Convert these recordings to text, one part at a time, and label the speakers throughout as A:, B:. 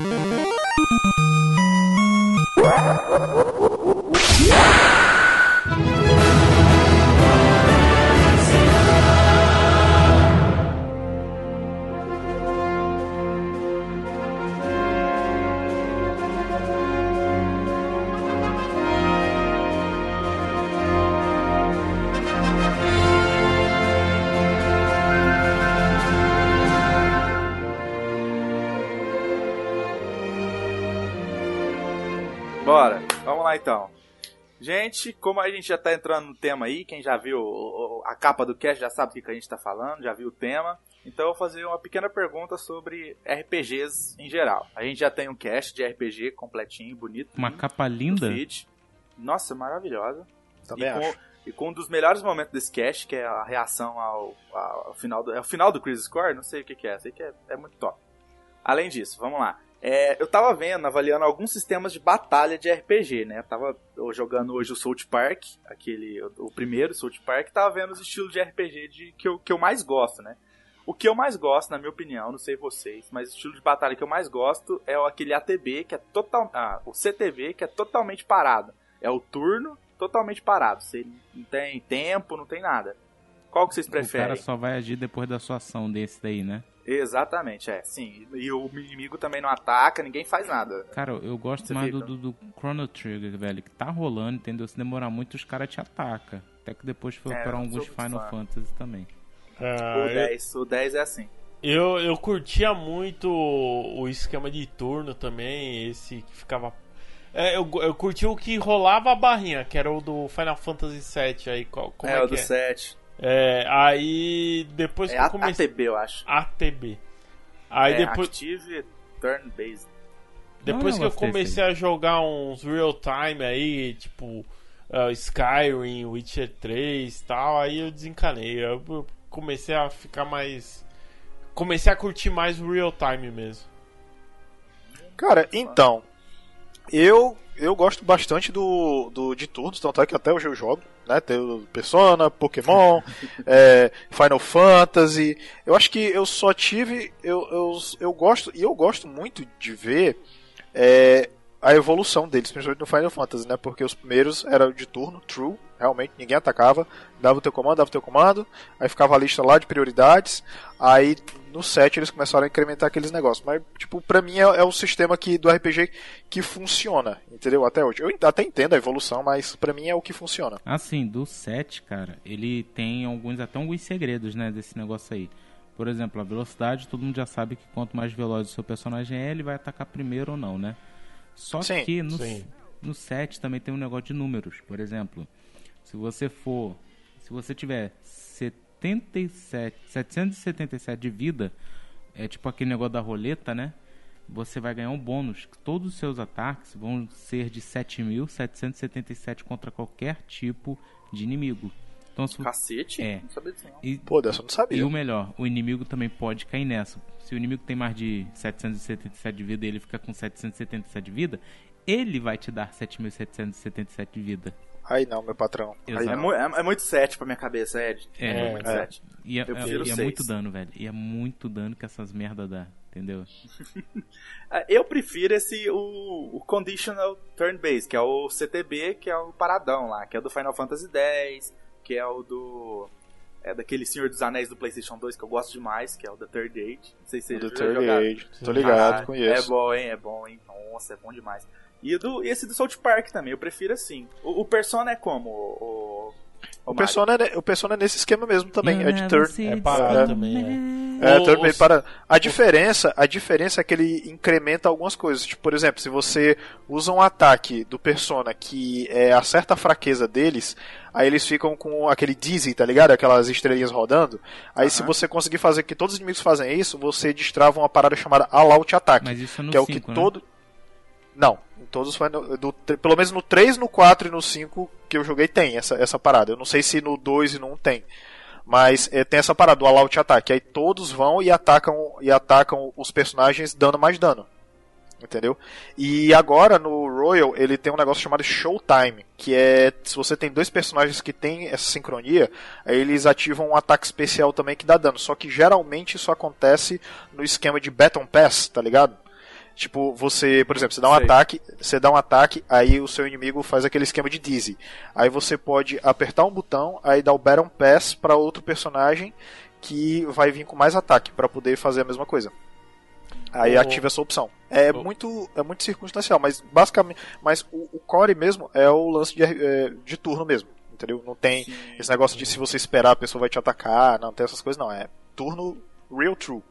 A: Bora, Gente, como a gente já tá entrando no tema aí, quem já viu a capa do cast já sabe o que a gente tá falando, já viu o tema. Então eu vou fazer uma pequena pergunta sobre RPGs em geral. A gente já tem um cast de RPG completinho, bonito.
B: Uma capa linda.
A: Nossa, maravilhosa.
C: Também
A: e, com,
C: acho.
A: e com um dos melhores momentos desse cast, que é a reação ao, ao final do. É o final do Crisis Core? Não sei o que, que é, sei que é, é muito top. Além disso, vamos lá. É, eu tava vendo, avaliando alguns sistemas de batalha de RPG, né? Eu tava jogando hoje o South Park, aquele, o, primeiro South Park, tava vendo os estilos de RPG de, que, eu, que eu mais gosto, né? O que eu mais gosto, na minha opinião, não sei vocês, mas o estilo de batalha que eu mais gosto é aquele ATB, que é total, ah, o CTV, que é totalmente parado. É o turno totalmente parado. Você não tem tempo, não tem nada. Qual que vocês
B: O cara
A: preferem?
B: só vai agir depois da sua ação desse daí, né?
A: Exatamente, é, sim. E o inimigo também não ataca, ninguém faz nada.
B: Cara, eu gosto
A: Você
B: mais do, do, do Chrono Trigger, velho, que tá rolando, entendeu? Se demorar muito, os caras te atacam. Até que depois foi
A: É,
B: para
A: eu
B: alguns Final
A: fã.
B: Fantasy também.
D: Ah,
A: o,
D: eu-
A: 10, o 10 é assim.
D: Eu, eu curtia muito o esquema de turno também, esse que ficava. É, eu, eu curti o que rolava a barrinha, que era o do Final Fantasy VII aí. Qual, como
A: é,
D: é,
A: o
D: que
A: do
D: é?
A: 7.
D: É, aí depois
A: É
D: que eu comecei.
A: ATB, eu acho.
D: ATB. Aí
A: é,
D: depois,
A: Active Turn Based.
D: depois
B: Não,
D: que eu comecei a jogar uns real time aí, tipo ah, Skyrim, Witcher 3 e tal, aí eu desencanei. Eu eu comecei a ficar mais. Comecei a curtir mais o real time mesmo.
C: Cara, então. Eu, eu gosto bastante do, do de turnos, tanto é que até hoje eu jogo, né? Tem Persona, Pokémon, é, Final Fantasy. Eu acho que eu só tive. Eu, eu, eu gosto, e eu gosto muito de ver é, a evolução deles, principalmente no Final Fantasy, né? Porque os primeiros eram de turno, true, realmente, ninguém atacava, dava o teu comando, dava o teu comando, aí ficava a lista lá de prioridades, aí no 7 eles começaram a incrementar aqueles negócios. Mas, tipo, pra mim é, é o sistema que, do RPG que funciona, entendeu? Até hoje. Eu até entendo a evolução, mas pra mim é o que funciona.
B: Assim, do 7, cara, ele tem alguns até alguns segredos, né, desse negócio aí. Por exemplo, a velocidade, todo mundo já sabe que quanto mais veloz o seu personagem é, ele vai atacar primeiro ou não, né? Só
C: Sim,
B: que no,
D: sim.
B: no 7 também tem um negócio de números. Por exemplo, se você for. Se você tiver 77, 777 de vida, é tipo aquele negócio da roleta, né? Você vai ganhar um bônus. que Todos os seus ataques vão ser de 7.777 contra qualquer tipo de inimigo. Então, se,
A: Cacete?
B: É.
A: Não sabia disso não.
B: e,
C: Pô, dessa eu não sabia.
B: e o melhor, o inimigo também pode cair nessa. Se o inimigo tem mais de 777 de vida e ele fica com 777 de vida, ele vai te dar 7.777 de vida.
C: Aí não, meu patrão. Aí.
A: É, mu- é- é muito 7 pra minha cabeça, Ed.
B: É,
A: muito
C: é.
A: 7.
B: E é,
A: Eu
B: é-
A: prefiro
B: e é muito dano, velho. E é muito dano que essas merda dá, entendeu?
A: É, Eu prefiro esse, o, o Conditional Turn Base, que é o CTB, que é o paradão lá, que é do Final Fantasy X, que é o do. É daquele Senhor dos Anéis do PlayStation 2 que eu gosto demais, que é o The Third Age. Não sei se
C: O
A: vocês
C: do
A: já
C: Third
A: jogaram.
C: Age. Tô ligado,
A: Ah,
C: conheço.
A: É bom, hein? É bom, hein? Nossa, é bom demais. E, do, e esse do South Park também, eu prefiro assim. O, o Persona é como? O, o,
C: O Persona, é, o Persona é nesse esquema mesmo também, é de turn.
D: É parado também, né?
C: É,
D: O-
C: turn
D: o-
C: based para a diferença, a diferença é que ele incrementa algumas coisas. Tipo, por exemplo, se você usa um ataque do Persona que é, acerta a fraqueza deles, aí eles ficam com aquele dizzy, tá ligado? Aquelas estrelinhas rodando. Aí se
A: Aham.
C: você conseguir fazer que todos os inimigos fazem isso, você destrava uma parada chamada All Out Attack,
B: Mas isso é no
C: que é o
B: 5,
C: que
B: né?
C: todo Não, todos foi no- do, pelo menos no 3, no 4 e no 5 que eu joguei tem essa, essa parada. Eu não sei se no 2 e no 1 tem. Mas é, tem essa parada do All Out Attack. Aí todos vão e atacam e atacam os personagens dando mais dano. Entendeu? E agora no Royal ele tem um negócio chamado Showtime, que é se você tem dois personagens que tem essa sincronia, aí eles ativam um ataque especial também que dá dano. Só que geralmente isso acontece no esquema de Baton Pass, tá ligado? Tipo, você, por exemplo, você dá um
A: Sei.
C: ataque, você dá um ataque, aí o seu inimigo faz aquele esquema de dizzy. Aí você pode apertar um botão, aí dar o Battle Pass pra outro personagem que vai vir com mais ataque pra poder fazer a mesma coisa. Aí
D: Oh.
C: ativa essa opção. É
D: Oh.
C: muito é muito circunstancial, mas basicamente, mas o, o core mesmo é o lance de, é, de turno mesmo, entendeu? Não tem esse negócio de se você esperar a pessoa vai te atacar, não tem essas coisas não, é turno real true.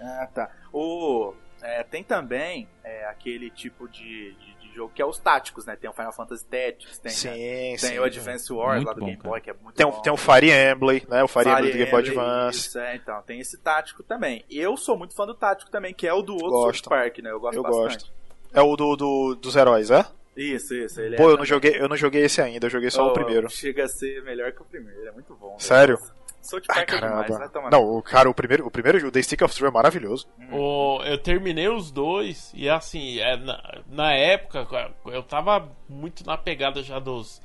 A: Ah, tá. O, é, tem também é, aquele tipo de, de, de jogo que é os táticos, né? Tem o Final Fantasy Tactics, tem,
C: sim,
A: tem
C: sim.
A: o Advance Wars lá do
B: bom,
A: Game
B: cara.
A: Boy, que é muito
C: Tem,
A: bom.
C: tem o Fire Emblem, né? O Fire,
A: Fire
C: Emblem do Game Boy Advance.
A: Isso, é, então. Tem esse tático também. Eu sou muito fã do tático também, que é o do outro
C: Gosto.
A: South Park, né? Eu gosto
C: Eu
A: bastante.
C: gosto. É o do, do- dos heróis, é?
A: Isso, isso. Ele
C: Pô,
A: é
C: eu não joguei, eu não joguei esse ainda, eu joguei só
A: Oh,
C: o primeiro.
A: Chega a ser melhor que o primeiro, ele é muito bom.
C: Sério?
A: South Park é demais, tomar.
C: Não, o cara, o primeiro, o primeiro, o The Stick of Truth é maravilhoso.
D: O- eu terminei os dois e assim, é, na, na época eu tava muito na pegada já dos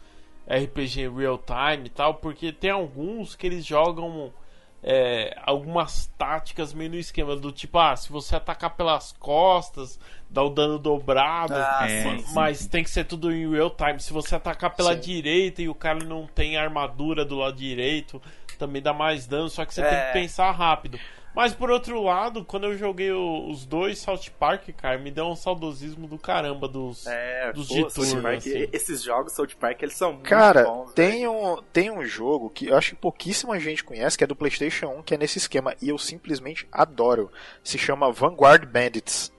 D: RPG real time e tal, porque tem alguns que eles jogam é, algumas táticas meio no esquema do tipo, ah, se você atacar pelas costas, dá o dano dobrado.
A: Ah,
B: É,
A: sim,
D: ma-
A: sim.
D: Mas tem que ser tudo em real time. Se você atacar pela
C: Sim.
D: direita e o cara não tem armadura do lado direito, também dá mais dano, só que você tem
A: É.
D: que pensar rápido. Mas por outro lado, quando eu joguei o- os dois South Park, cara, me deu um saudosismo do caramba dos.
A: É,
D: dos
A: pô,
D: de
A: South
D: turno,
A: Park,
D: assim.
A: esses jogos South Park, eles são muito
C: Cara,
A: bons. velho.
C: tem um, tem um jogo que eu acho que pouquíssima gente conhece, que é do PlayStation 1, que é nesse esquema, e eu simplesmente adoro. Se chama Vanguard Bandits.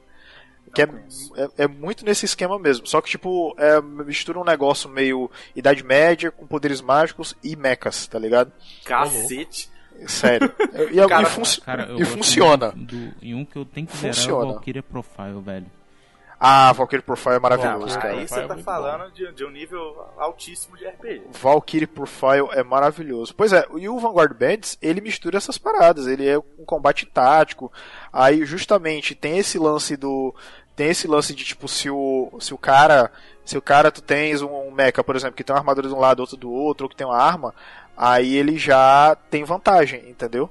C: Que é, é, é muito nesse esquema mesmo. Só que, tipo, é, mistura um negócio meio Idade Média com poderes mágicos e mechas, tá ligado?
A: Cacete.
C: Sério. E, e
A: Cara,
C: funci-
B: Cara,
C: e funciona.
B: Do, e um que eu tenho que zerar é
C: Funciona.
B: o Valkyria Profile, velho.
C: Ah, Valkyrie Profile é maravilhoso,
D: cara.
A: aí você
D: É
A: tá
D: muito
A: falando de, de um nível altíssimo de RPG.
C: Valkyrie Profile é maravilhoso. Pois é, e o Vanguard Bandits, ele mistura essas paradas, ele é um combate tático. Aí justamente tem esse lance do tem esse lance de tipo se o se o cara, se o cara tu tens um, um mecha, por exemplo, que tem uma armadura de um lado, outro do outro, ou que tem uma arma, aí ele já tem vantagem, entendeu?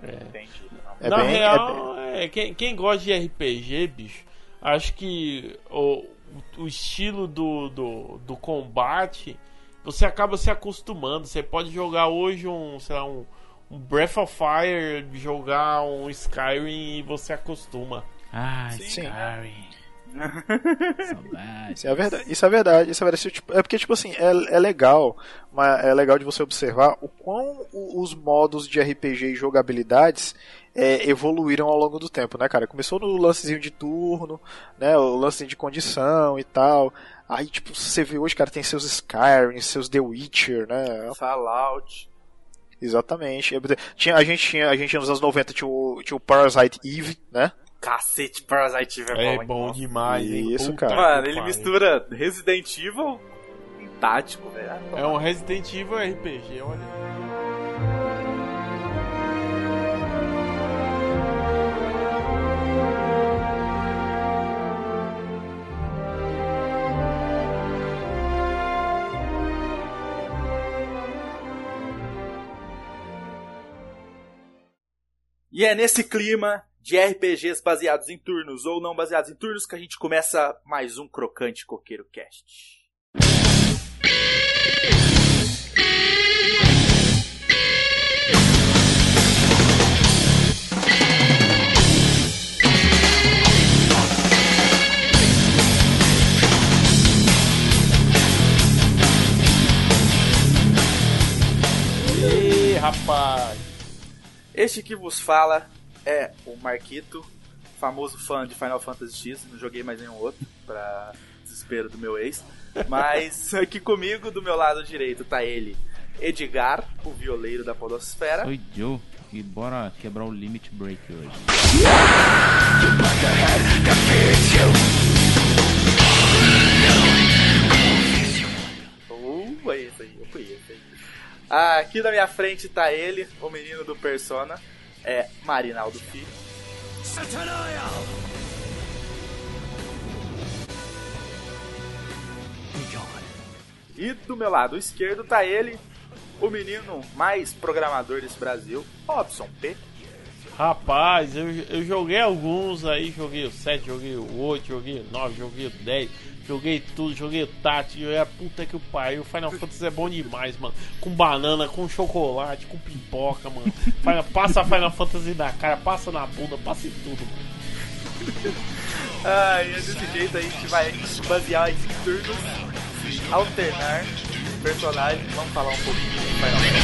A: Entendi.
C: É
D: Na
C: bem- é
D: real, é, quem, quem gosta de RPG, bicho, acho que o, o estilo do, do, do combate, você acaba se acostumando. Você pode jogar hoje um, sei lá, um, um Breath of Fire, jogar um Skyrim e você acostuma.
B: Ai,
C: Sim.
B: Skyrim. Saudade.
C: Isso é verdade, isso é verdade, isso é verdade. Tipo, É porque, tipo assim, é, é legal, mas é legal de você observar o quão os modos de RPG e jogabilidades é, evoluíram ao longo do tempo, né, cara? Começou no lancezinho de turno, né, o lance de condição e tal. Aí, tipo, você vê hoje, cara, tem seus Skyrim, seus The Witcher, né?
A: Fallout.
C: Exatamente. Tinha, a, gente tinha, a gente tinha nos anos 90 tinha o, tinha o Parasite Eve, né?
A: Cacete, Parasite Eve é,
D: É
A: bom, hein?
D: bom demais, hein?
C: Isso,
D: Puta
C: cara.
A: Mano, ele mistura Resident Evil com tático, velho.
D: É um Resident Evil RPG, olha.
A: E é nesse clima de RPGs baseados em turnos ou não baseados em turnos que a gente começa mais um Crocante Coqueiro Cast.
D: Rapaz!
A: Este que vos fala é o Marquito, famoso fã de Final Fantasy X. Não joguei mais nenhum outro, pra desespero do meu ex. Mas aqui comigo, do meu lado direito, tá ele, Edgar, o violeiro da Podosfera.
B: Oi, Joe. E bora quebrar o limit break hoje.
A: Uh, é isso aí, eu conheço. Ah, aqui na minha frente tá ele, o menino do Persona, é Marinaldo Filho. E do meu lado esquerdo tá ele, o menino mais programador desse Brasil, Robson P.
D: Rapaz, eu, eu joguei alguns aí, joguei o 7, joguei o 8, joguei o 9, joguei o 10, joguei tudo, joguei joguei a puta que o pai. O Final Fantasy é bom demais, mano. Com banana, com chocolate, com pipoca, mano. Final, passa Final Fantasy na cara, passa na bunda, passa em tudo, mano.
A: Ah, e é desse jeito a gente vai basear esses turnos, alternar personagens. Vamos falar um pouquinho de Final Fantasy.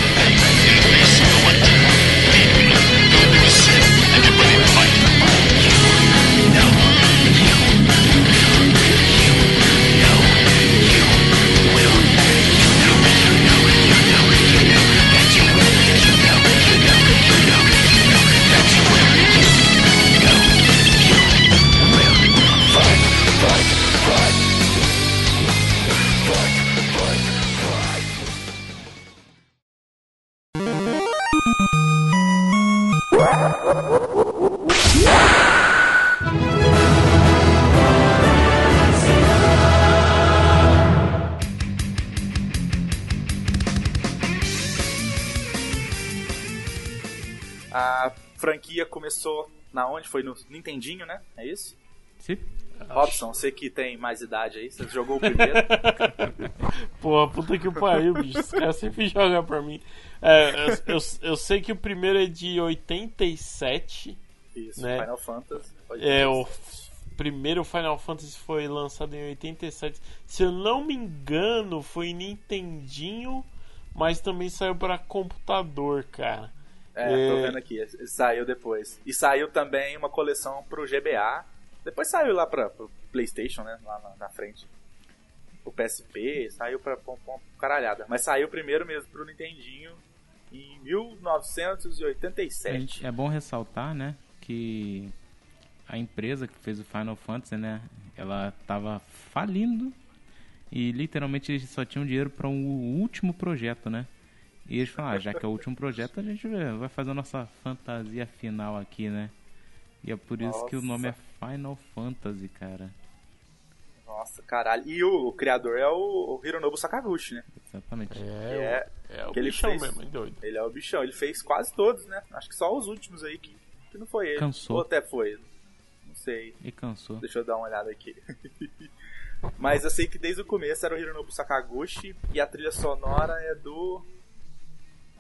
A: Franquia começou na onde? Foi no Nintendinho, né? É isso?
B: Sim.
A: Robson, você que tem mais idade aí, você jogou o primeiro.
D: Pô, puta que pariu, bicho. Esse cara sempre joga pra mim. É, eu, eu, eu sei que o primeiro é de 87.
A: Isso,
D: Né?
A: Final Fantasy.
D: É, o primeiro Final Fantasy foi lançado em 87. Se eu não me engano, foi Nintendinho, mas também saiu pra computador, cara.
A: É, tô
D: É.
A: vendo aqui, saiu depois. E saiu também uma coleção pro GBA. Depois saiu lá pra, pro PlayStation, né? Lá na, na frente. O PSP, saiu pra, pra, pra caralhada. Mas saiu primeiro mesmo pro Nintendinho em
B: A
A: 1987.
B: gente- é bom ressaltar, né, que a empresa que fez o Final Fantasy, né, ela tava falindo e literalmente eles só tinham dinheiro para um último projeto, né? E eles falaram, ah, já que é o último projeto, a gente vai fazer a nossa fantasia final aqui, né? E é por isso que o nome é Final Fantasy, cara.
A: Nossa, caralho. E o, criador é o, o Hironobu Sakaguchi, né?
B: Exatamente.
D: É,
A: É,
D: é, o
A: que ele
D: bichão
A: fez.
D: mesmo, hein, doido.
A: ele é o bichão. Ele fez quase todos, né? Acho que só os últimos aí que, que não foi ele.
B: Cansou.
A: Ou até foi. Não sei.
B: E cansou.
A: Deixa eu dar uma olhada aqui. Mas eu sei que desde o começo era o Hironobu Sakaguchi e a trilha sonora é do.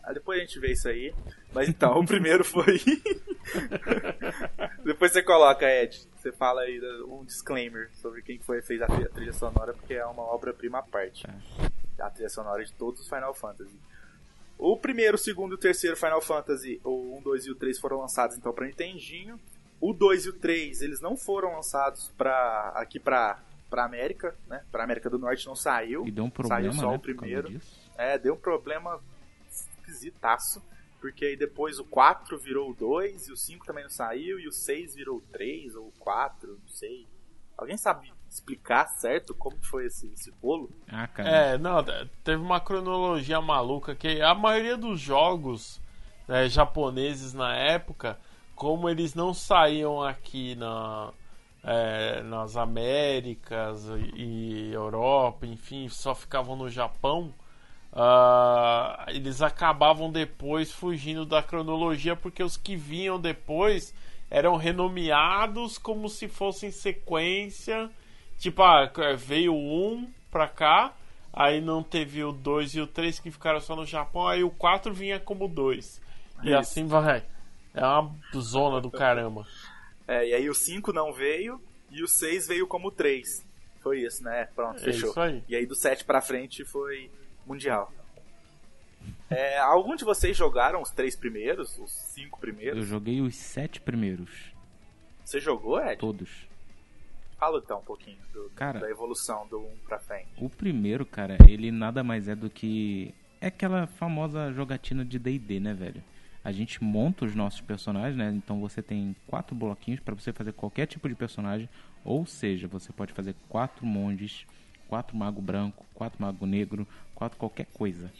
A: Ah, depois a gente vê isso aí. Mas então, o primeiro foi. depois você coloca, Ed. Você fala aí um disclaimer sobre quem foi fez a tri- a trilha sonora, porque é uma obra-prima à parte. A trilha sonora de todos os Final Fantasy. O primeiro, o segundo e o terceiro Final Fantasy, o 1, 2 e o 3 foram lançados então para Nintendinho. O 2 e o 3, eles não foram lançados pra, aqui pra, pra América, né? Pra América do Norte não saiu.
B: E deu um problema,
A: Saiu só
B: né,
A: o primeiro. É, deu um problema esquisitaço. Porque aí depois o 4 virou o 2, e o 5 também não saiu, e o 6 virou o 3 ou o 4, não sei. Alguém sabe explicar certo como foi esse, esse bolo?
B: Ah, cara.
D: É, não, te- teve uma cronologia maluca que a maioria dos jogos né, japoneses na época, como eles não saíam aqui na, é, nas Américas e, e Europa, enfim, só ficavam no Japão, ah, eles acabavam depois fugindo da cronologia porque os que vinham depois eram renomeados como se fossem sequência. Tipo, ah, veio 1 pra cá, aí não teve o 2 e o 3 que ficaram só no Japão, aí o 4 vinha como 2. E
A: Isso.
D: assim vai. É uma zona do caramba.
A: É, e aí o 5 não veio, e o 6 veio como 3. Foi isso, né? Pronto,
D: É
A: fechou.
D: isso aí.
A: E aí do 7 pra frente foi Mundial. É, algum de vocês jogaram os três primeiros? Os cinco
B: Eu
A: primeiros?
B: joguei os sete primeiros.
A: Você jogou, Ed?
B: Todos.
A: Fala então um pouquinho do-
B: Cara-
A: da evolução do 1 pra frente.
B: O primeiro, cara, ele nada mais é do que. É aquela famosa jogatina de DD, né, velho? A gente monta os nossos personagens, né? Então você tem quatro bloquinhos pra você fazer qualquer tipo de personagem. Ou seja, você pode fazer quatro monges, quatro mago branco, quatro mago negro, quatro qualquer coisa.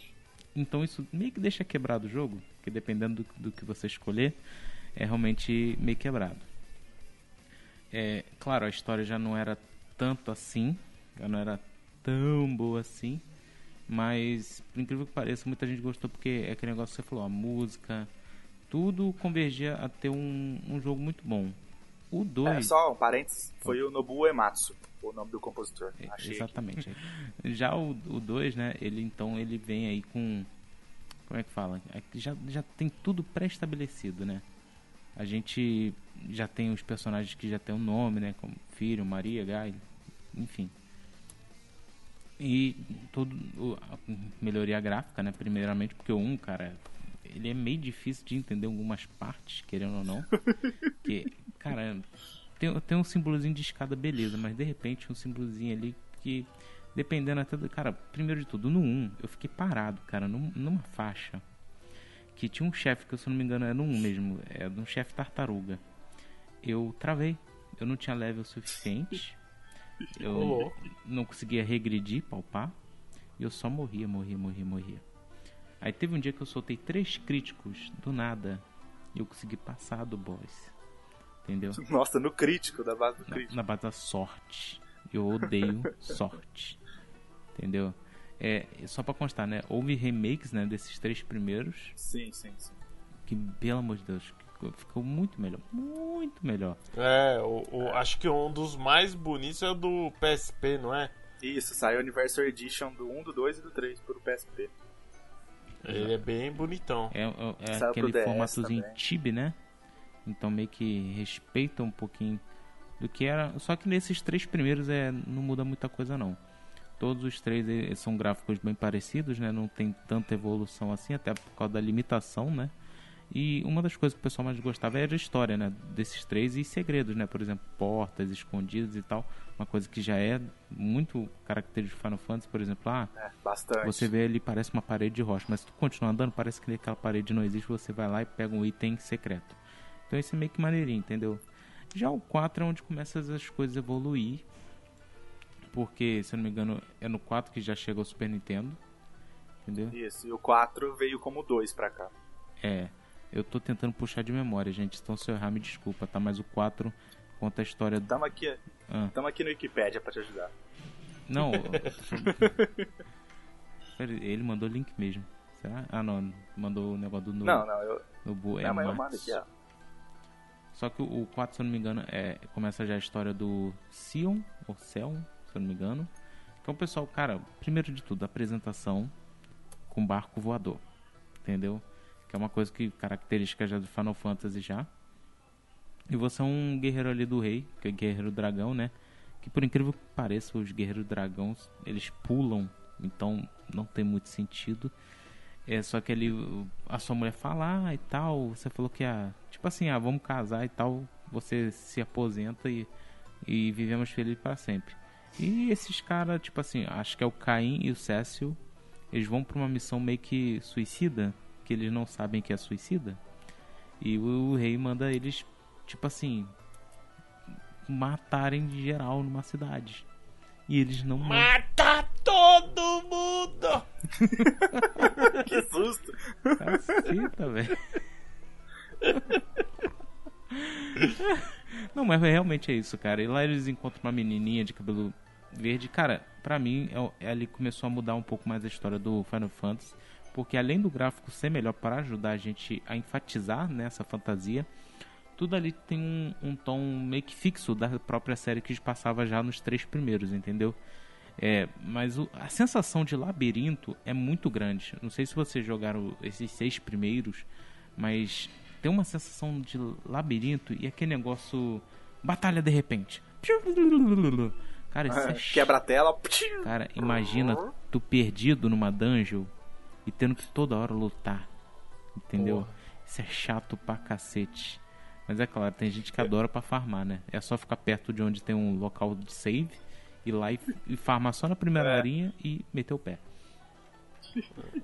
B: Então isso meio que deixa quebrado o jogo, que dependendo do, do que você escolher, é realmente meio quebrado. É, claro, a história já não era tanto assim, já não era tão boa assim, mas por incrível que pareça, muita gente gostou porque é aquele negócio que você falou, a música, tudo convergia a ter um, um jogo muito bom. O 2.
A: É, só um parênteses, foi o Nobuo Ematsu, o nome do compositor.
B: É,
A: Achei
B: Exatamente. Já o 2, né? Ele então ele vem aí com. Como é que fala? Aqui Já, já tem tudo pré-estabelecido, né? A gente já tem os personagens que já tem um nome, né? Como Filho, Maria, Guy, enfim. E tudo. melhoria gráfica, né? Primeiramente, porque o 1, cara, ele é meio difícil de entender algumas partes, querendo ou não. que, cara, tem, tem um símbolozinho de escada, beleza, mas de repente um símbolozinho ali que, dependendo até do. Cara, primeiro de tudo, no 1, eu fiquei parado, cara, num- numa faixa. Que tinha um chefe, que eu, se eu não me engano era no 1 mesmo, é de um chefe tartaruga. Eu travei, eu não tinha level suficiente. Eu
D: louco.
B: não conseguia regredir, palpar. E eu só morria, morria, morria, morria. Aí teve um dia que eu soltei três críticos do nada. E eu consegui passar do boss. Entendeu?
A: Nossa, no crítico, da base do
B: Na,
A: crítico.
B: na base da sorte. Eu odeio sorte. Entendeu? É, só pra constar, né? Houve remakes, né, desses três primeiros.
A: Sim, sim, sim.
B: Que, pelo amor de Deus, ficou, muito melhor. Muito melhor.
D: É, o, o- acho que um dos mais bonitos é o do PSP, não é?
A: Isso, saiu Anniversary Edition do 1, do 2 e do 3 pro PSP.
D: Ele é bem bonitão.
B: É, é- é aquele
A: DS
B: formatozinho. Tibi, né? Então meio que respeita um pouquinho do que era. Só que nesses três primeiros é, não muda muita coisa não. Todos os três eh, são gráficos bem parecidos, né? Não tem tanta evolução assim, até por causa da limitação, né? E uma das coisas que o pessoal mais gostava era a história, né? Desses três e segredos, né? Por exemplo, portas escondidas e tal. Uma coisa que já é muito característica de Final Fantasy, por exemplo, ah,
A: É, bastante.
B: você vê ali, parece uma parede de rocha, mas se tu continuar andando, parece que aquela parede não existe, você vai lá e pega um item secreto. Então esse é meio que maneirinho, entendeu? Já o 4 é onde começam as coisas a evoluir. Porque, se eu não me engano, é no 4 que já chega o Super Nintendo. Entendeu?
A: Isso, e o 4 veio como 2 pra cá.
B: É. Eu tô tentando puxar de memória, gente. Então se eu errar, me desculpa, tá? Mas o 4 conta a história do.
A: Tamo aqui,
B: Ah.
A: tamo aqui no Wikipedia pra te ajudar.
B: Não. Ele mandou o link mesmo. Será? Ah, não. Mandou o negócio do.
A: Não, não, eu.
B: no Bu- é
A: não, mas eu mando aqui, ó.
B: Só que o 4, se eu não me engano, é, começa já a história do Sion, ou Sion, se eu não me engano. Que é o pessoal, cara, primeiro de tudo, apresentação com barco voador. Entendeu? Que é uma coisa que característica já do Final Fantasy já. E você é um guerreiro ali do rei, que é guerreiro dragão, né? Que por incrível que pareça, os guerreiros dragões, eles pulam, então não tem muito sentido. É só que ele, a sua mulher fala ah, e tal, você falou que ah, tipo assim, ah, vamos casar e tal, você se aposenta e, e vivemos felizes para sempre. E esses caras, tipo assim, acho que é o Caim e o Cécio, eles vão pra uma missão meio que suicida, que eles não sabem que é suicida. E o, o rei manda eles, tipo assim, matarem de geral numa cidade. E eles não morrem.
D: Mata todo mundo!
A: Que susto!
B: Caceta, velho. Não, mas realmente é isso, cara. E lá eles encontram uma menininha de cabelo verde. Cara, pra mim, é é ali que começou a mudar um pouco mais a história do Final Fantasy. Porque além do gráfico ser melhor para ajudar a gente a enfatizar nessa fantasia, tudo ali tem um, um tom meio que fixo da própria série que passava já nos três primeiros, entendeu? É, mas o- a sensação de labirinto é muito grande. Não sei se vocês jogaram esses seis primeiros, mas tem uma sensação de labirinto e aquele negócio. Batalha de repente. Cara, isso é chato.
A: Quebra a tela.
B: Cara, imagina tu perdido numa dungeon e tendo que toda hora lutar. Entendeu?
D: Porra.
B: Isso é chato pra cacete. Mas é claro, tem gente que adora pra farmar, né? É só ficar perto de onde tem um local de save, ir lá e, e farmar só na primeira
A: É.
B: e meter o pé.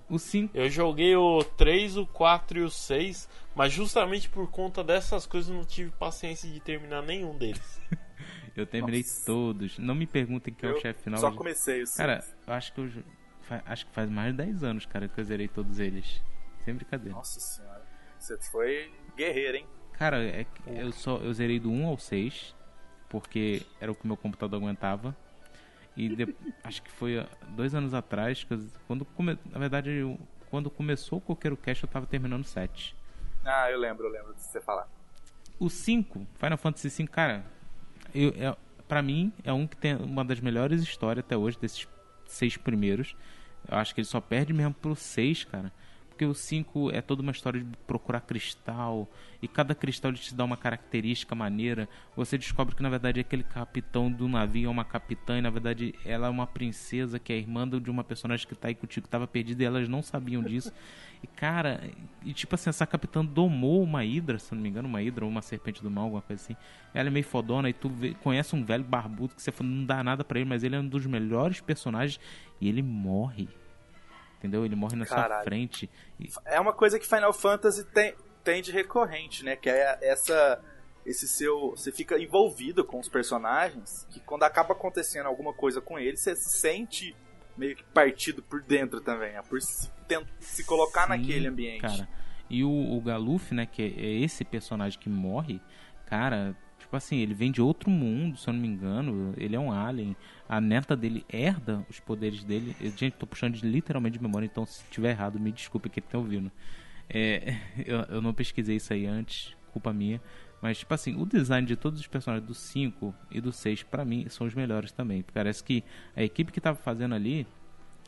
B: O 5.
D: Eu joguei o 3, o 4 e o 6, mas justamente por conta dessas coisas eu não tive paciência de terminar nenhum deles.
B: Eu terminei
A: Nossa.
B: todos. Não me perguntem quem é o
A: Eu
B: chefe final.
A: Só comecei o
B: Cara, eu acho que eu acho que faz mais de 10 anos, cara, que eu zerei todos eles. Sem brincadeira.
A: Nossa senhora. Você foi guerreiro, hein?
B: Cara, é eu só eu zerei do 1 ao 6, porque era o que meu computador aguentava. E de- acho que foi há dois anos atrás, que eu- quando come, na verdade, eu- quando começou o Coqueiro Cash, eu tava terminando o 7.
A: Ah, eu lembro, eu lembro de você falar.
B: O 5, Final Fantasy V, cara, eu, é, pra mim é um que tem uma das melhores histórias até hoje, desses seis primeiros. Eu acho que ele só perde mesmo pro 6, cara. Porque o 5 é toda uma história de procurar cristal. E cada cristal te dá uma característica maneira. Você descobre que na verdade aquele capitão do navio é uma capitã. E na verdade ela é uma princesa que é irmã de uma personagem que tá aí contigo, que tava perdida e elas não sabiam disso. E cara, e tipo assim, essa capitã domou uma hidra, se não me engano, uma hidra ou uma serpente do mal, alguma coisa assim. Ela é meio fodona e tu vê, conhece um velho barbudo que você não dá nada para ele, mas ele é um dos melhores personagens e ele morre entendeu? Ele morre na Caralho. sua frente.
A: É uma coisa que Final Fantasy tem, tem de recorrente, né? Que é essa esse seu. Você fica envolvido com os personagens, que quando acaba acontecendo alguma coisa com eles, você se sente meio que partido por dentro também, né? por se, se colocar Sim, naquele ambiente.
B: Cara, e o, o Galuf, né, que é esse personagem que morre, cara, Tipo assim, ele vem de outro mundo, se eu não me engano. Ele é um alien. A neta dele herda os poderes dele. Gente, tô puxando de, literalmente de memória, então se tiver errado, me desculpe quem tá ouvindo. É, eu, eu não pesquisei isso aí antes, culpa minha. Mas, tipo assim, o design de todos os personagens do 5 e do 6, para mim, são os melhores também. Parece que a equipe que tava fazendo ali,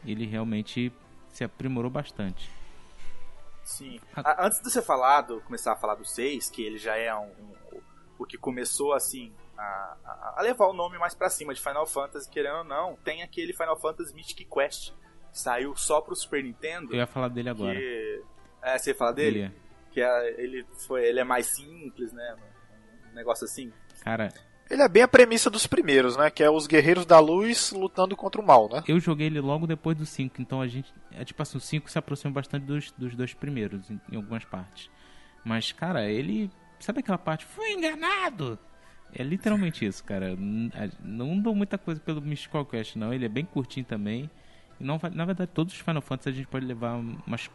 B: ele realmente se aprimorou bastante.
A: Sim. Antes de você falar, do, começar a falar do 6, que ele já é um, um o que começou assim a, a, a levar o nome mais para cima de Final Fantasy, querendo ou não, tem aquele Final Fantasy Mythic Quest que saiu só pro Super Nintendo.
B: Eu ia falar dele agora.
A: Que... É, você ia falar dele? Ele. Que é, ele, foi, ele é mais simples, né? Um negócio assim.
B: Cara,
C: ele é bem a premissa dos primeiros, né? Que é os guerreiros da luz lutando contra o mal, né?
B: Eu joguei ele logo depois do 5, então a gente. É tipo assim, o 5 se aproxima bastante dos, dos dois primeiros, em, em, algumas partes. Mas, cara, ele Sabe aquela parte? Fui enganado! É literalmente isso, cara. Não dou muita coisa pelo Mystical Quest, não. Ele é bem curtinho também. E não, na verdade, todos os Final Fantasy a gente pode levar umas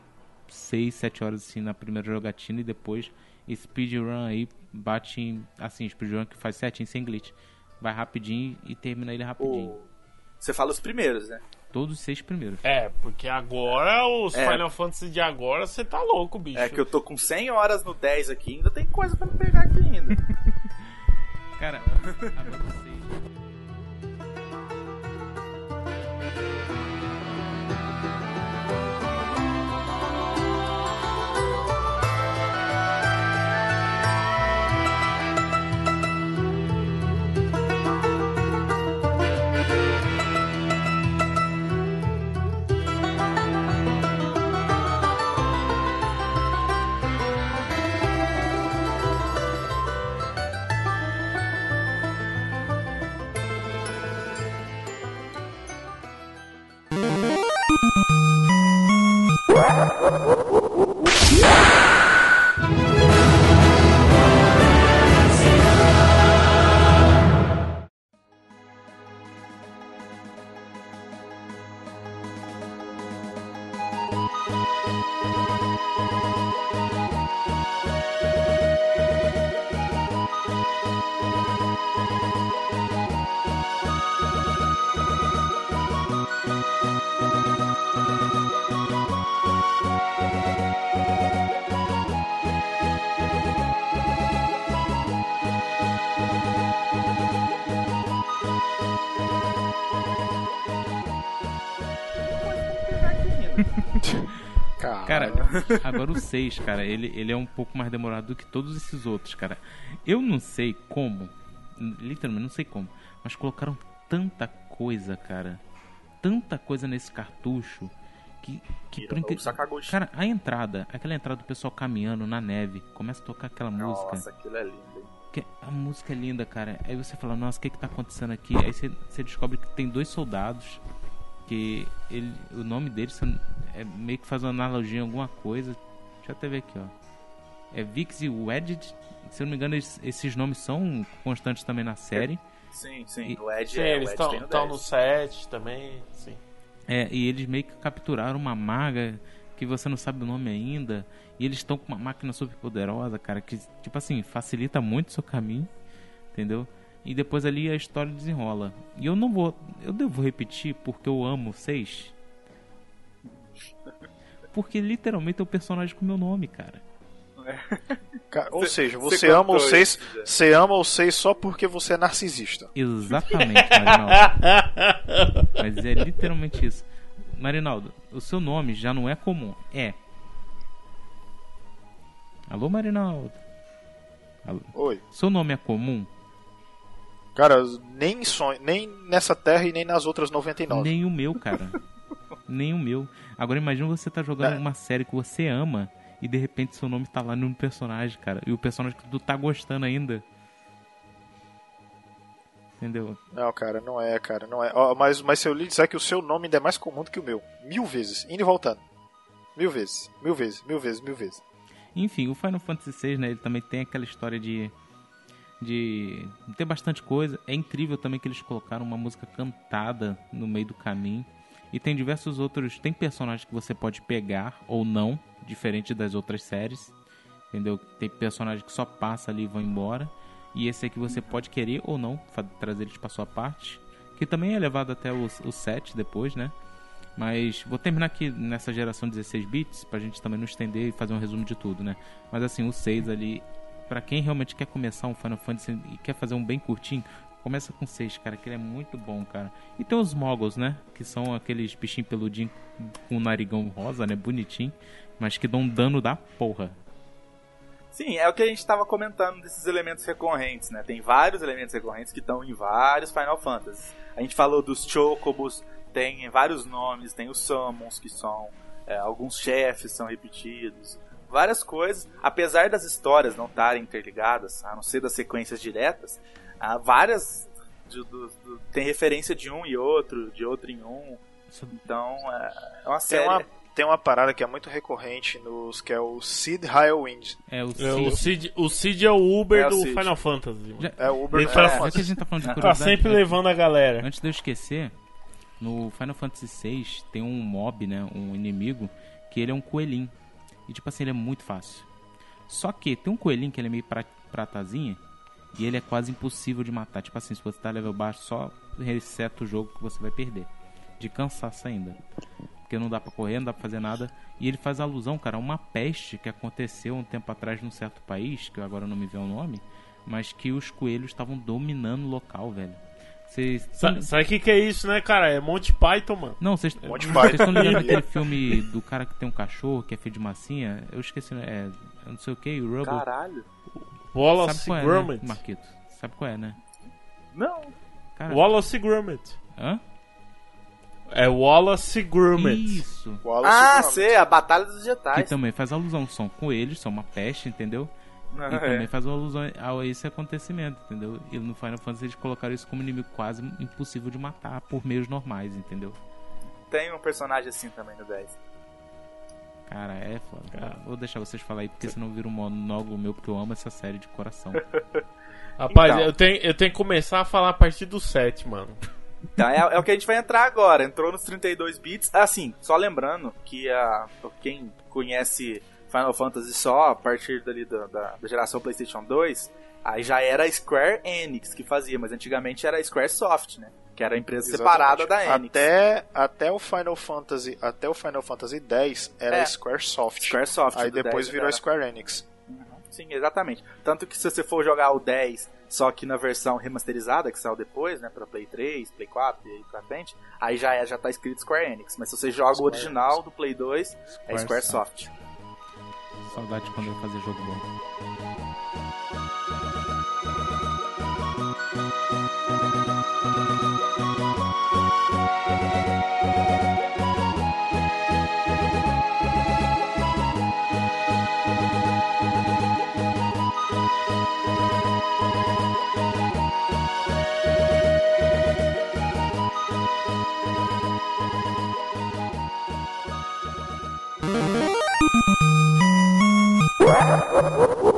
B: 6, 7 horas assim na primeira jogatina e depois speedrun aí bate em, assim, speedrun que faz certinho sem glitch. Vai rapidinho e termina ele rapidinho.
A: Você fala os primeiros, né?
B: Todos os seis primeiros.
D: É, porque agora, os é. Final Fantasy de agora, você tá louco, bicho.
A: É que eu tô com 100 horas no 10 aqui, ainda tem coisa pra me pegar aqui ainda.
B: Cara, agora vocês. 6, cara, ele, ele é um pouco mais demorado do que todos esses outros, cara. Eu não sei como, literalmente não sei como, mas colocaram tanta coisa, cara. Tanta coisa nesse cartucho que, que
A: por inc...
B: Cara, a entrada, aquela entrada do pessoal caminhando na neve, começa a tocar aquela
A: nossa,
B: música.
A: Nossa, aquilo é lindo.
B: Que, a música é linda, cara. Aí você fala, nossa, o que que tá acontecendo aqui? Aí você, você descobre que tem dois soldados que ele, o nome dele é meio que faz uma analogia em alguma coisa. Deixa eu até ver aqui, ó. É Vix e Wedged. Se eu não me engano, esses nomes são constantes também na série.
A: Sim, sim. E, o Edge
D: sim,
A: é,
D: eles estão no set também, sim.
B: É, e eles meio que capturaram uma maga que você não sabe o nome ainda. E eles estão com uma máquina super poderosa, cara, que, tipo assim, facilita muito o seu caminho, entendeu? E depois ali a história desenrola. E eu não vou. Eu devo repetir porque eu amo vocês. Porque literalmente é o personagem com meu nome, cara.
C: Ca- Ou seja,
A: cê
C: você ama o
A: contou
C: 6,
A: isso já.
C: você ama o 6 só porque você é narcisista.
B: Exatamente, Marinaldo. Mas é literalmente isso. Marinaldo, o seu nome já não é comum. É. Alô, Marinaldo. Alô.
C: Oi.
B: Seu nome é comum?
C: Cara, nem sonho, nem nessa terra e nem nas outras 99.
B: Nem o meu, cara. Nem o meu. Agora imagina você tá jogando
C: É.
B: uma série que você ama e de repente seu nome tá lá no personagem, cara. E o personagem que tu tá gostando ainda. Entendeu?
C: Não, cara, não é, cara, não é. Ó, mas, mas se eu lhe disser que o seu nome ainda é mais comum do que o meu. Mil vezes, indo e voltando. Mil vezes, mil vezes, mil vezes, mil vezes.
B: Enfim, o Final Fantasy VI, né, ele também tem aquela história de de ter bastante coisa. É incrível também que eles colocaram uma música cantada no meio do caminho. E tem diversos outros, tem personagens que você pode pegar ou não, diferente das outras séries. Entendeu? Tem personagens que só passa ali e vão embora. E esse aqui você pode querer ou não trazer eles pra sua parte. Que também é levado até o, o 7 depois, né? Mas vou terminar aqui nessa geração 16 bits pra gente também não estender e fazer um resumo de tudo, né? Mas assim, o 6 ali, pra quem realmente quer começar um Final Fantasy e quer fazer um bem curtinho, começa com 6, cara, que ele é muito bom, cara. E tem os Moggles, né? Que são aqueles bichinhos peludinhos com narigão rosa, né? Bonitinho, mas que dão dano da porra.
A: Sim, é o que a gente tava comentando desses elementos recorrentes, né? Tem vários elementos recorrentes que estão em vários Final Fantasy. A gente falou dos Chocobos, tem vários nomes, tem os Summons, que são é, alguns chefes são repetidos, várias coisas. Apesar das histórias não estarem interligadas, a não ser das sequências diretas, há várias de- do- do- tem referência de um e outro, de outro em um. Então é, é uma
C: Tem
A: série.
C: uma, tem uma parada que é muito recorrente nos que é o Sid Highwind.
B: É o
D: É, o,
B: Cid.
D: O Cid é o Uber
A: É o
D: do
A: Cid.
D: Final Fantasy.
B: Já-
C: É o Uber
D: Ele
C: do Final
B: Já
C: Fantasy.
B: que a gente tá falando de
D: Tá sempre
B: é-
D: levando a galera.
B: Antes de eu esquecer, no Final Fantasy VI tem um mob, né? Um inimigo, que ele é um coelhinho. E tipo assim, ele é muito fácil. Só que tem um coelhinho que ele é meio pra- pratazinha e ele é quase impossível de matar. Tipo assim, se você tá level baixo, só reseta o jogo que você vai perder. De cansaço ainda. Porque não dá pra correr, não dá pra fazer nada. E ele faz alusão, cara, a uma peste que aconteceu um tempo atrás num certo país, que agora não me vê o nome, mas que os coelhos estavam dominando o local, velho. Vocês
D: Sa- Sabe o que, que é isso, né, cara? É Monty Python, mano.
B: não, vocês estão ligados naquele filme do cara que tem um cachorro, que é feio de massinha? Eu esqueci, né? é, eu não sei o que, o Rubble.
A: Caralho.
D: Wallace
B: Sabe qual é,
D: Gromit.
B: né, Marquito? Sabe qual é, né?
A: Não.
B: Cara,
D: Wallace Gromit.
B: hã?
D: É Wallace Gromit.
B: Isso.
C: Wallace
A: Ah,
C: Gromit.
A: sei, a Batalha dos
B: Que
A: Vegetais.
B: também faz alusão, são coelhos, são uma peste, entendeu?
A: Não,
B: E
A: é.
B: também faz alusão a esse acontecimento, entendeu? E no Final Fantasy eles colocaram isso como inimigo quase impossível de matar por meios normais, entendeu?
A: Tem um personagem assim também no 10.
B: Cara, é foda.
D: Cara.
B: Vou deixar vocês falar aí, porque senão vira um monólogo meu, porque eu amo essa série de coração.
D: Rapaz,
A: Então.
D: eu, tenho, eu tenho que começar a falar a partir do 7, mano.
A: Então é, é o que a gente vai entrar agora. Entrou nos 32 bits. Assim, só lembrando que a, quem conhece Final Fantasy só a partir dali da, da, da geração PlayStation 2, aí já era a Square Enix que fazia, mas antigamente era a Squaresoft, né? Que era a empresa separada da
C: Exatamente.
A: Enix.
C: Até, até o Final Fantasy, até o Final Fantasy X era
A: É.
C: Squaresoft.
A: Squaresoft.
C: Aí depois
A: 10
C: virou
A: era-
C: Square Enix.
A: Sim, exatamente. Tanto que se você for jogar o 10, só que na versão remasterizada, que saiu depois, né, pra Play 3, Play 4 e aí pra frente, aí já, é, já tá escrito Square Enix. Mas se você joga o
C: Square
A: original do Play 2, é Squaresoft.
B: Saudade quando eu fazia jogo bom. Ha ha ha ha!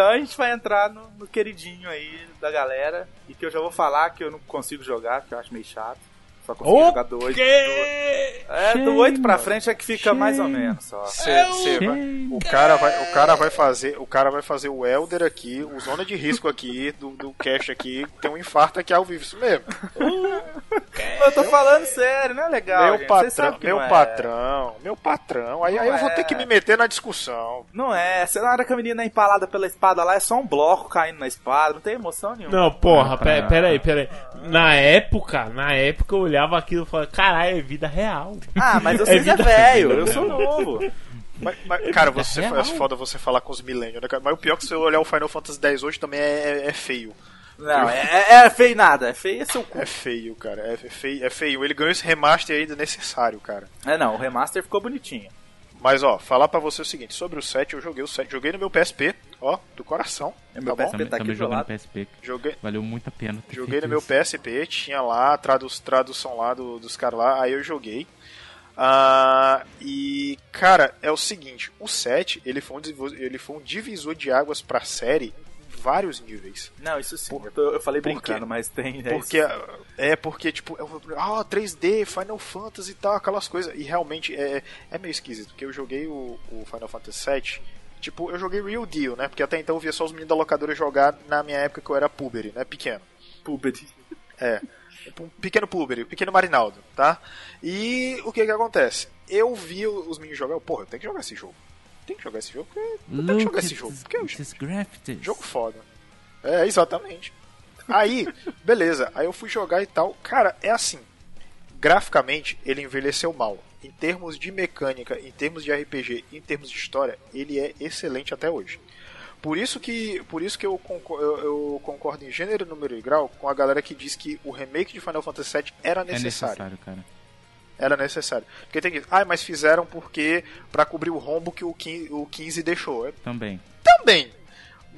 A: Então a gente vai entrar no, no queridinho aí da galera. E que eu já vou falar que eu não consigo jogar, que eu acho meio chato. Só consigo
D: O
A: jogar do 8.
D: quê?
A: É, do 8 pra frente é que fica mais ou menos só.
C: Cê-
D: É
C: vai- o cara vai, o cara vai fazer, o cara vai fazer o Elder aqui, o zona de risco aqui do, do cash aqui, tem um infarto aqui ao vivo, isso mesmo.
A: Eu tô falando sério, não é legal.
C: meu
A: gente.
C: Patrão, meu
A: é.
C: patrão, meu patrão. Aí, aí eu vou
A: Não
C: ter
A: é.
C: que me meter na discussão.
A: Não é, você na hora que a menina é empalada pela espada lá, é só um bloco caindo na espada, não tem emoção nenhuma.
D: Não, porra,
B: Ah, pra-
D: pe- pera aí, pera aí. Na época, na época eu olhava aquilo e falava, caralho, é vida real.
A: Ah, mas vocês é,
D: vida-
A: velho, eu sou novo.
C: Mas, mas, cara, você
B: real.
C: é foda você falar com os millennials, né, cara? Mas o pior é que se eu olhar o Final Fantasy X hoje também é, é feio.
A: Não, é, é, é feio nada, é feio é seu cu.
C: É feio, cara. É feio, é feio. Ele ganhou esse remaster ainda necessário, cara.
A: É não, o remaster ficou bonitinho.
C: Mas ó, falar pra você o seguinte, sobre o 7, eu joguei o 7, joguei no meu PSP, ó, do coração.
A: É meu
C: tá bom?
A: PSP.
B: Também,
A: tá aqui
B: jogando. PSP.
C: Joguei,
B: Valeu muito a pena. ter
C: joguei no meu
B: isso.
C: PSP, tinha lá a traduz, tradução lá do- dos caras lá, aí eu joguei. Ah, e, cara, é o seguinte, o 7, ele foi um, divisor- ele foi um divisor de águas pra série em vários níveis.
A: Não, isso sim,
C: Por-
A: eu, tô- eu falei brincando,
C: quê?
A: mas tem. é
C: Porque
A: isso.
C: é porque, tipo, é ah, 3D, Final Fantasy e tal, aquelas coisas. E realmente é, é meio esquisito, porque eu joguei o, o Final Fantasy VII. Tipo, eu joguei Real Deal, né? Porque até então eu via só os meninos da locadora jogar na minha época que eu era puber, né? Pequeno.
A: Puberty.
C: É. Um pequeno puber, um pequeno Marinaldo, tá? E o que que acontece? Eu vi os meninos jogar, eu, porra, eu tenho que jogar esse jogo. Tem que jogar esse jogo, porque eu tenho que jogar esse jogo. Porque eu,
B: this graphics.
C: Jogo foda. É, exatamente. Aí, beleza. Aí eu fui jogar e tal. Cara, é assim. Graficamente, ele envelheceu mal. Em termos de mecânica, em termos de RPG, em termos de história, ele é excelente até hoje. Por isso que, por isso que eu, concordo, eu, eu concordo em gênero, número e grau com a galera que diz que o remake de Final Fantasy VII era
B: É
C: necessário.
B: necessário, cara.
C: Era necessário. Porque tem que. Ah, mas fizeram porque. pra cobrir o rombo que o 15, o 15 deixou. É,
B: Também.
C: Também.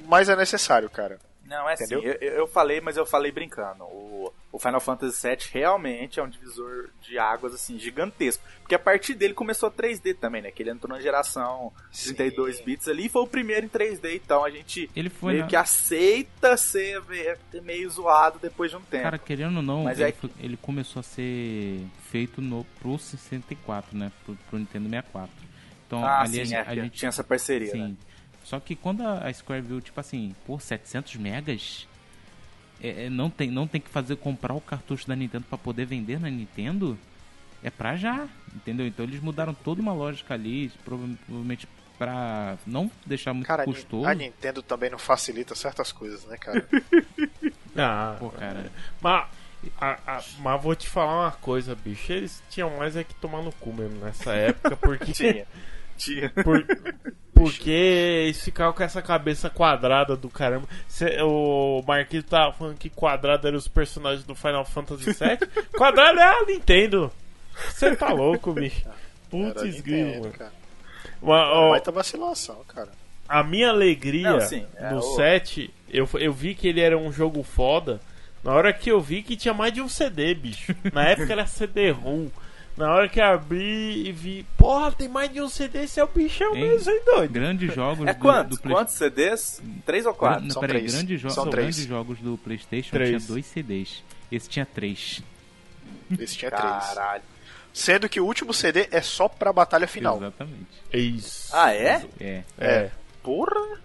C: Mas é necessário, cara.
A: Não, é
C: Entendeu?
A: assim, eu, eu falei, mas eu falei brincando. O, o Final Fantasy VII realmente é um divisor de águas, assim, gigantesco. Porque a partir dele começou 3D também, né? Que ele entrou na geração 32
C: Sim.
A: bits ali e foi o primeiro em 3D. Então a gente
B: Ele foi
A: meio
B: na-
A: que aceita ser meio zoado depois de um tempo.
B: Cara, querendo ou não,
A: Mas
B: ele,
A: é-
B: foi- ele começou a ser feito no, pro 64, né? Pro, pro Nintendo 64. Então,
A: ah,
B: ali
A: sim,
B: a,
A: é,
B: a gente
A: tinha essa parceria,
B: Sim.
A: né?
B: Só que quando a Square viu, tipo assim, por 700 megas, é, é, não, tem, não tem que fazer comprar o cartucho da Nintendo pra poder vender na Nintendo, é pra já, entendeu? Então eles mudaram toda uma lógica ali, prova- provavelmente pra não deixar muito
C: Cara,
B: custoso.
C: a Nintendo também não facilita certas coisas, né, cara?
D: Ah,
B: Pô, cara,
D: Mas, a- a- mas vou te falar uma coisa, bicho. Eles tinham mais é que tomar no cu mesmo nessa época, porque.
A: Tinha. Tinha.
D: por- porque eles ficavam com essa cabeça quadrada do caramba. Cê- o Marquinhos tava falando que quadrado eram os personagens do Final Fantasy VII. quadrado é a Nintendo. Você tá louco, bicho. Putz, grilo, mano. Mas, ó,
C: Baita vacilação, cara.
D: a minha alegria
A: Não, sim, é,
D: no
A: o-
D: 7, eu, eu vi que ele era um jogo foda. Na hora que eu vi que tinha mais de um CD, bicho. Na época era CD-ROM. Na hora que abri e vi, porra, tem mais de um CD, esse é o bichão
B: Hein?
D: mesmo, hein, doido?
B: grandes jogos
A: É
B: do,
A: quantos?
B: do Play-
A: Quantos CDs? Três ou quatro?
B: Não,
C: São
B: peraí,
C: três.
B: grandes, jo
C: São
B: grandes
C: três.
B: jogos do Playstation
D: Três.
B: tinha dois CDs. Esse tinha três.
C: Esse tinha três.
A: Caralho.
C: Sendo que o último CD é só pra batalha final.
B: Exatamente.
D: É Isso.
A: Ah, é?
B: É.
D: É.
A: Porra!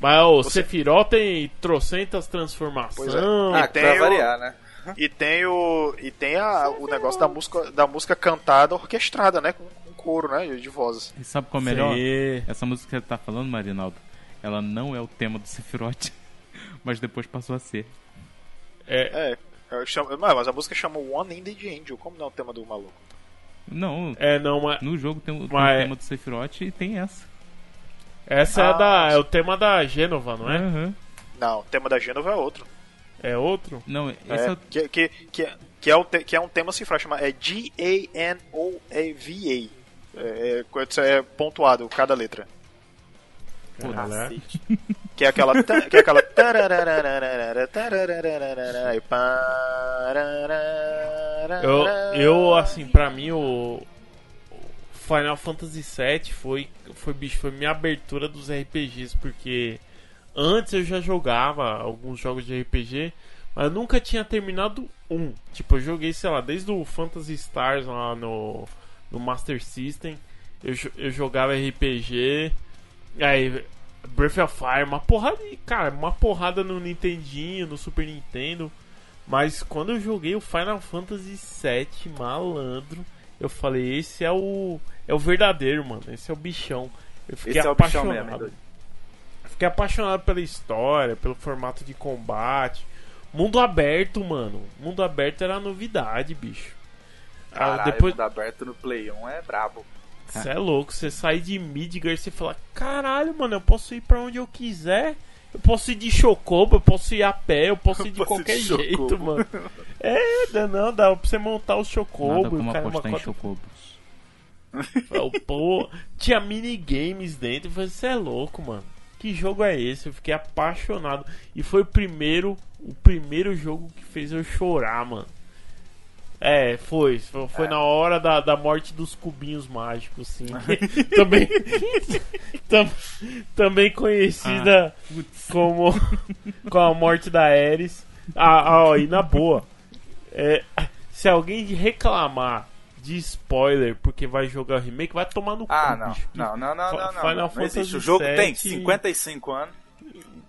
D: Mas o
C: Você-
D: Sephiroth tem trocentas transformações.
C: Pois é.
A: Ah,
C: tem
A: pra
C: o-
A: variar, né?
C: E tem o. E tem a, o negócio da música, da música cantada orquestrada, né? Com, com coro, né? De vozes.
B: E sabe qual é melhor?
D: Sim.
B: Essa música que você tá falando, Marinaldo, ela não é o tema do Sephiroth, mas depois passou a ser.
D: É,
C: É. eu chamo- mas a música chama One Ended Angel. Como não é o tema do maluco?
B: Não,
D: é, não, mas
B: no jogo tem, o- tem
D: Mas-
B: o tema do Sephiroth e tem essa.
D: essa é,
C: Ah,
D: da, é o tema da Gênova, não é?
B: Aham.
C: Não, o tema da Genova é outro.
D: É outro?
B: Não, esse
C: É,
B: é, o...
C: que, que, que, é- que, é o te- que é um tema cifrado, chama é G-A-N-O-A-V-A. É, é, isso é pontuado cada letra.
D: É?
A: Cacete.
C: Que é aquela. Que é aquela. e.
D: Eu, eu, assim, pra mim, o. Final Fantasy VII foi, foi, bicho, foi minha abertura dos RPGs, porque antes eu já jogava alguns jogos de RPG, mas eu nunca tinha terminado um. Tipo, eu joguei, sei lá, desde o Phantasy Stars lá no, no Master System, eu, eu jogava RPG, aí Breath of Fire, uma porrada, cara, uma porrada no Nintendinho, no Super Nintendo. Mas quando eu joguei o Final Fantasy VII, malandro, eu falei, esse é o é o verdadeiro, mano. Esse é o bichão. Eu fiquei
A: Esse é o bichão
D: apaixonado.
A: mesmo?
D: Fiquei apaixonado pela história, pelo formato de combate. Mundo aberto, mano. Mundo aberto era novidade, bicho. Ah,
A: Caralho,
D: depois,
A: mundo aberto no Play 1 é brabo.
D: você é louco, você sai de Midgar e você fala, caralho, mano, eu posso ir pra onde eu quiser. Eu posso ir de chocobo, eu posso ir a pé, eu posso ir de
A: Posso ir
D: qualquer
A: de
D: jeito,
A: chocobo.
D: mano. É, não, dá pra você montar os
B: Nada
D: chocobos.
B: como
D: o cara
B: apostar em
D: cota-
B: chocobos.
D: Pô, tinha minigames dentro. Eu falei, você é louco, mano. Que jogo é esse? Eu fiquei apaixonado. E foi o primeiro, o primeiro jogo que fez eu chorar, mano. É, foi. Foi, foi
A: É.
D: na hora da, da morte dos cubinhos mágicos, sim. também, tam- também conhecida como com a morte da Ares. Ah, ah, ó, e na boa. É, se alguém reclamar de spoiler porque vai jogar o remake, vai tomar no
A: Ah,
D: cu,
A: não.
D: bicho.
A: Não, não, não,
D: Fa-
A: não, não.
D: Final
A: não
D: Fantasy
A: existe. O jogo tem
D: VII
A: 55 anos.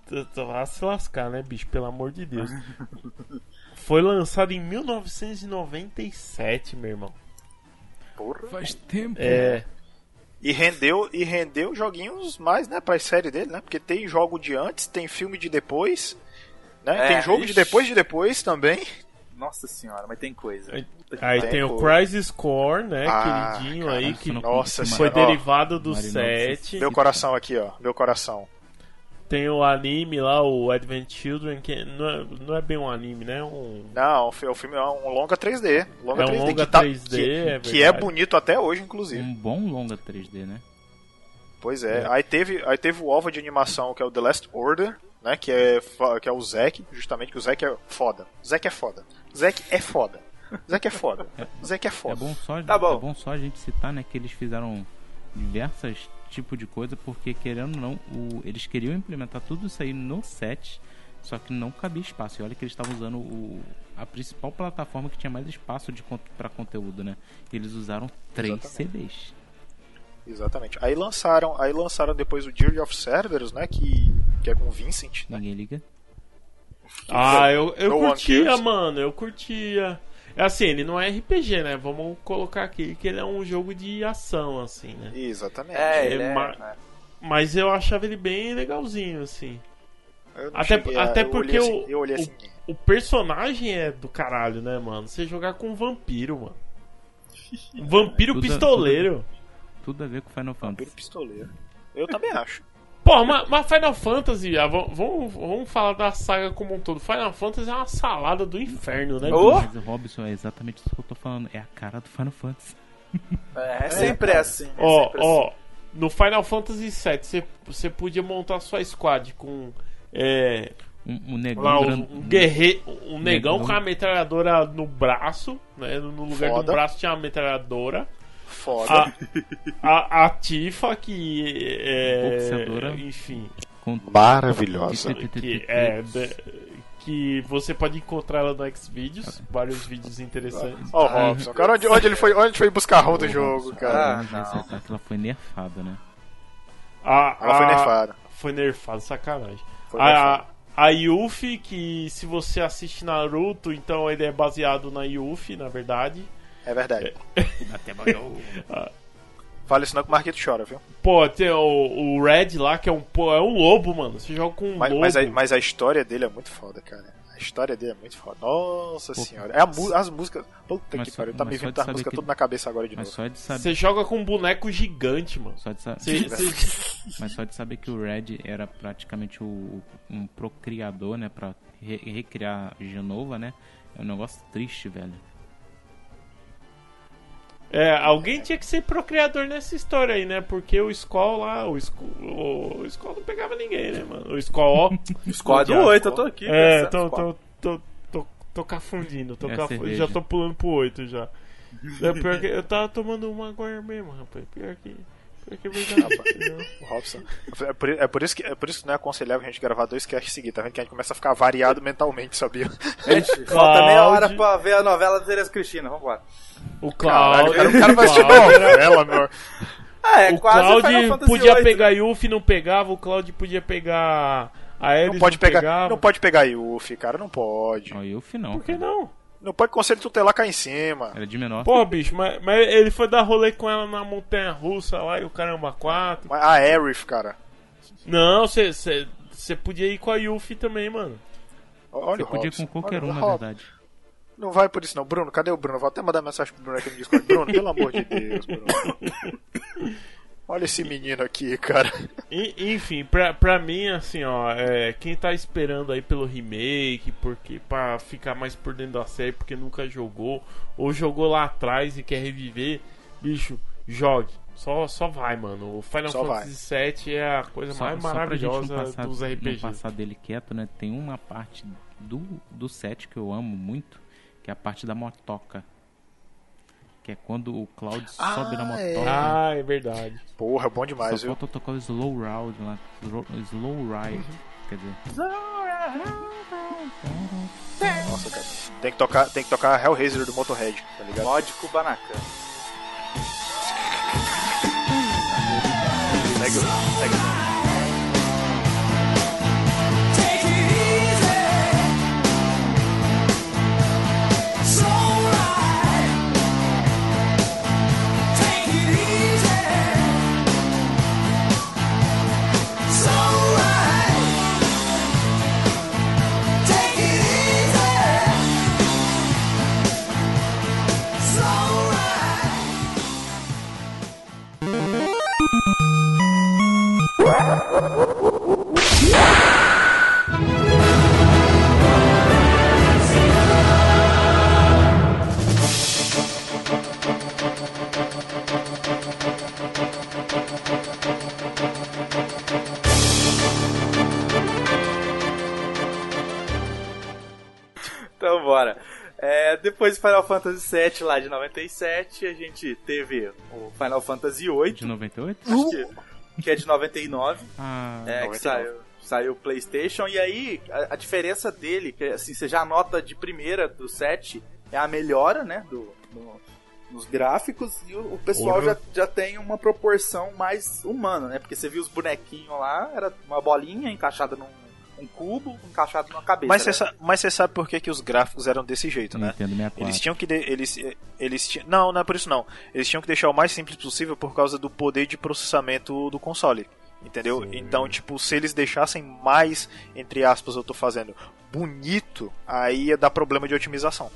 D: Tu- tu Vai se lascar, né, bicho? Pelo amor de Deus. Foi lançado em 1997, meu irmão.
A: Porra.
B: Faz tempo.
D: É.
C: E rendeu, e rendeu joguinhos mais, né, pra série dele, né? Porque tem jogo de antes, tem filme de depois, né?
A: É,
C: tem jogo de
A: ixi.
C: depois de depois também.
A: Nossa senhora, mas tem coisa.
D: Aí-
A: pariu.
D: tem o. Crisis Core, né?
C: Ah,
D: queridinho
C: cara,
D: aí, que
C: Nossa
D: foi
C: senhora.
D: Derivado do
B: Marinho
D: 7.
C: Meu coração aqui, ó. Meu coração.
D: Tem o anime lá, o Advent Children, que não é, não é bem um anime, né? Um...
C: Não, o filme é um longa 3D. Longa
D: É um
C: 3D
D: longa
C: que, tá-
D: 3D,
C: que,
D: é
C: que é bonito até hoje, inclusive.
B: Um bom longa 3D, né?
C: Pois é. Aí teve, aí teve o OVA de animação que é o The Last Order, né? Que é, que é o Zack, justamente, que o Zack é foda. Zack é foda. Zack é foda. Zack é foda. Zack é
B: É
C: foda.
B: bom só,
A: Tá bom.
B: é bom só a gente citar, né, que eles fizeram diversas tipos de coisa, porque querendo ou não, o- eles queriam implementar tudo isso aí no set, só que não cabia espaço. E olha que eles estavam usando o, a principal plataforma que tinha mais espaço de para conteúdo, né? Eles usaram três
C: Exatamente.
B: CDs.
C: Exatamente. Aí lançaram, aí lançaram depois o Journey of Cerberus, né? Que, que é com o Vincent. Né?
B: Ninguém liga.
D: Ah, eu, eu
C: No
D: curtia, mano, eu curtia. É assim, ele não é RPG, né? Vamos colocar aqui que ele é um jogo de ação, assim, né?
C: Exatamente.
A: É,
D: É,
A: ele é,
D: ma-
A: é.
D: Mas eu achava ele bem legalzinho, assim. Até-
C: cheguei
D: até
C: eu
D: porque
C: olhei
D: o-
C: assim, eu olhei
D: o-
C: assim.
D: O personagem é do caralho, né, mano? Você jogar com um vampiro, mano. Um vampiro
B: Tudo-
D: pistoleiro.
B: Tudo a ver com Final
C: Vampiro
B: Fantasy.
C: pistoleiro. Eu também acho.
D: Pô, mas, mas Final Fantasy, ah, vamos, vamos, falar da saga como um todo. Final Fantasy é uma salada do inferno, né? Bicho?
B: Mas o Robson é exatamente isso que eu tô falando. É a cara do Final Fantasy.
A: É, é sempre assim. é
D: Ó,
A: sempre
D: ó,
A: assim.
D: no Final Fantasy VII você, você podia montar sua squad com é,
B: Um, um negão
D: lá, um, um guerreiro, um negão
B: negão.
D: com a metralhadora no braço, né? No lugar
C: Foda.
D: do braço tinha uma metralhadora.
C: Foda.
D: A, a, a Tifa que é,
B: Boxeadora.
D: enfim,
C: Maravilhosa.
D: que é de- que você pode encontrar ela no Xvideos, vários vídeos interessantes.
C: Ó, o Robson. Cara, onde, onde ele foi, onde foi buscar a rom do jogo,
B: Robson,
C: cara?
A: Ah, não.
B: ela foi nerfada, né?
D: A,
C: Ela foi
D: a-
C: nerfada.
D: Foi nerfado, sacanagem.
C: Foi
D: a,
C: nerfada.
D: a Yuffie, que se você assiste Naruto, então ele é baseado na Yuffie, na verdade.
C: É verdade.
B: Até banhou.
C: Fala isso não que o Marquito chora, viu?
D: Pô, tem o, o Red lá, que é um, pô, é um lobo, mano. Você joga com um
C: Mas,
D: lobo.
C: mas, a, mas a história dele é muito foda, cara. A história dele é muito foda. Nossa
B: Pô,
C: senhora. É as músicas. Puta que
B: só-
C: pariu. Tá me vindo as músicas
B: que-
C: tudo na cabeça agora de
B: Mas
C: novo.
B: só de saber,
D: Você joga com um boneco gigante, mano.
B: só de sa- mas só de saber que o Red era praticamente o, um procriador, né, Pra re- recriar Genova, né? É um negócio triste, velho.
D: É, alguém tinha que ser procriador nessa história aí, né? Porque o Skull lá, o Skull, o Skull não pegava ninguém, né, mano? O Skull, ó.
A: Squad
D: Odiado.
A: 8, eu tô aqui.
D: é, tô, tô, tô, tô, tô cafundindo. Tô
B: É.
D: Já tô pulando pro 8 já. É, pior que eu tava tomando uma agora mesmo, rapaz. Pior que. Pior que é verdade.
C: O Robson. É por, é por isso que, é por isso que não é aconselhável a gente gravar dois casts seguidos, tá vendo? Que a gente começa a ficar variado mentalmente, sabia?
A: Gente, falta meia hora pra ver a novela da Tereza Cristina. Vambora.
D: O
C: Caralho,
D: Cláudio.
C: o cara vai assistir
D: Cláudio-
C: novela, meu.
A: Ah, é
D: o
A: Fantasy
D: podia
A: VIII.
D: pegar Yuffie, não pegava. O Cláudio podia pegar a Ares,
C: Não pode pegar,
D: pegava.
C: não pode pegar Yuffie, cara, não pode.
B: Ó, eu final.
D: Por que não?
C: Não pode conselho tutelar cá em cima.
B: Era de menor.
D: Pô, bicho, mas, mas ele foi dar rolê com ela na montanha russa lá e o caramba 4.
C: Mas A Aerith, cara.
D: Não, você podia ir com a Yuffie também, mano.
C: Olha
B: Você podia ir com qualquer
C: Olha
B: um, na verdade.
C: Não vai por isso não. Bruno, cadê o Bruno? Vou até mandar mensagem pro Bruno aqui no Discord. Bruno, pelo amor de Deus, Bruno. Olha esse menino aqui, cara.
D: E- enfim, pra, pra mim, assim, ó, é, quem tá esperando aí pelo remake, porque pra ficar mais por dentro da série, porque nunca jogou, ou jogou lá atrás e quer reviver, bicho, jogue. Só, só vai, mano. O Final
C: Só
D: Fantasy VII é a coisa
B: Só,
D: mais
B: só pra gente não
D: maravilhosa
B: passar,
D: dos
B: não
D: RPGs.
B: passar dele quieto, né? Tem uma parte do, do set que eu amo muito, que é a parte da motoca. Que é quando o Cloud sobe na
C: Ah,
B: motoca.
C: é.
D: Ah, é verdade.
C: Porra, bom demais,
B: Só
C: viu?
B: falta tocar o Slow Ride lá. Slow, Ride. Quer dizer,
C: Nossa, cara. Tem que tocar, tem que tocar Hellraiser do Motorhead, tá ligado?
A: Mod Kubanacan.
C: Segue, o- segue.
A: Então bora. É, depois do Final Fantasy VII lá de 97, a gente teve o Final Fantasy VIII,
B: de 98?
A: acho que, que é de 99,
B: Ah,
A: é, que
C: 99.
A: saiu, saiu o PlayStation, e aí a, a diferença dele, que assim, você já nota de primeira do 7, é a melhora, né, do, do- nos gráficos, e o, o pessoal
D: Porra.
A: já, já tem uma proporção mais humana, né, porque você viu os bonequinhos lá, era uma bolinha encaixada num um cubo, encaixado numa cabeça.
C: Mas você
A: né?
C: sa- mas você sabe por que, que os gráficos eram desse jeito, né?
B: Nintendo 64.
C: Eles tinham que. de- eles, eles ti- Não, não é por isso não. Eles tinham que deixar o mais simples possível por causa do poder de processamento do console. Entendeu?
D: Sim.
C: Então, tipo, se eles deixassem mais, entre aspas, eu tô fazendo, bonito, aí ia dar problema de otimização.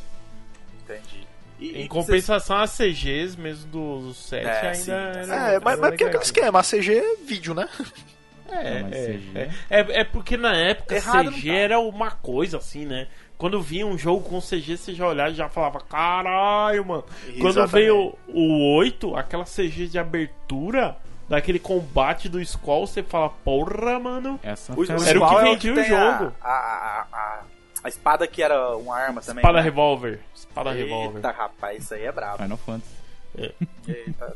A: Entendi. E-
D: Em compensação, as CGs mesmo do, do 7
A: É,
D: ainda
A: sim.
D: era-
C: É, mas,
D: era
C: mas porque é aquele esquema, a CG é vídeo, né?
D: É,
B: Não,
D: é,
B: CG.
D: é, é, é porque na época
A: Errado
D: CG
A: tá.
D: era uma coisa assim, né? Quando vinha um jogo com CG, você já olhava e já falava, caralho, mano. Quando
C: Exatamente.
D: veio o 8, aquela CG de abertura daquele combate do Skull, você fala, porra, mano.
B: Essa
A: O, o
D: Era o que
A: Squall é
D: vendia o
A: tem a-
D: jogo.
A: A, a, a, a espada que era uma arma também.
D: Espada
A: né?
D: revólver. Espada revólver.
A: Eita, rapaz, isso aí é brabo.
B: Final Fantasy.
A: Eita.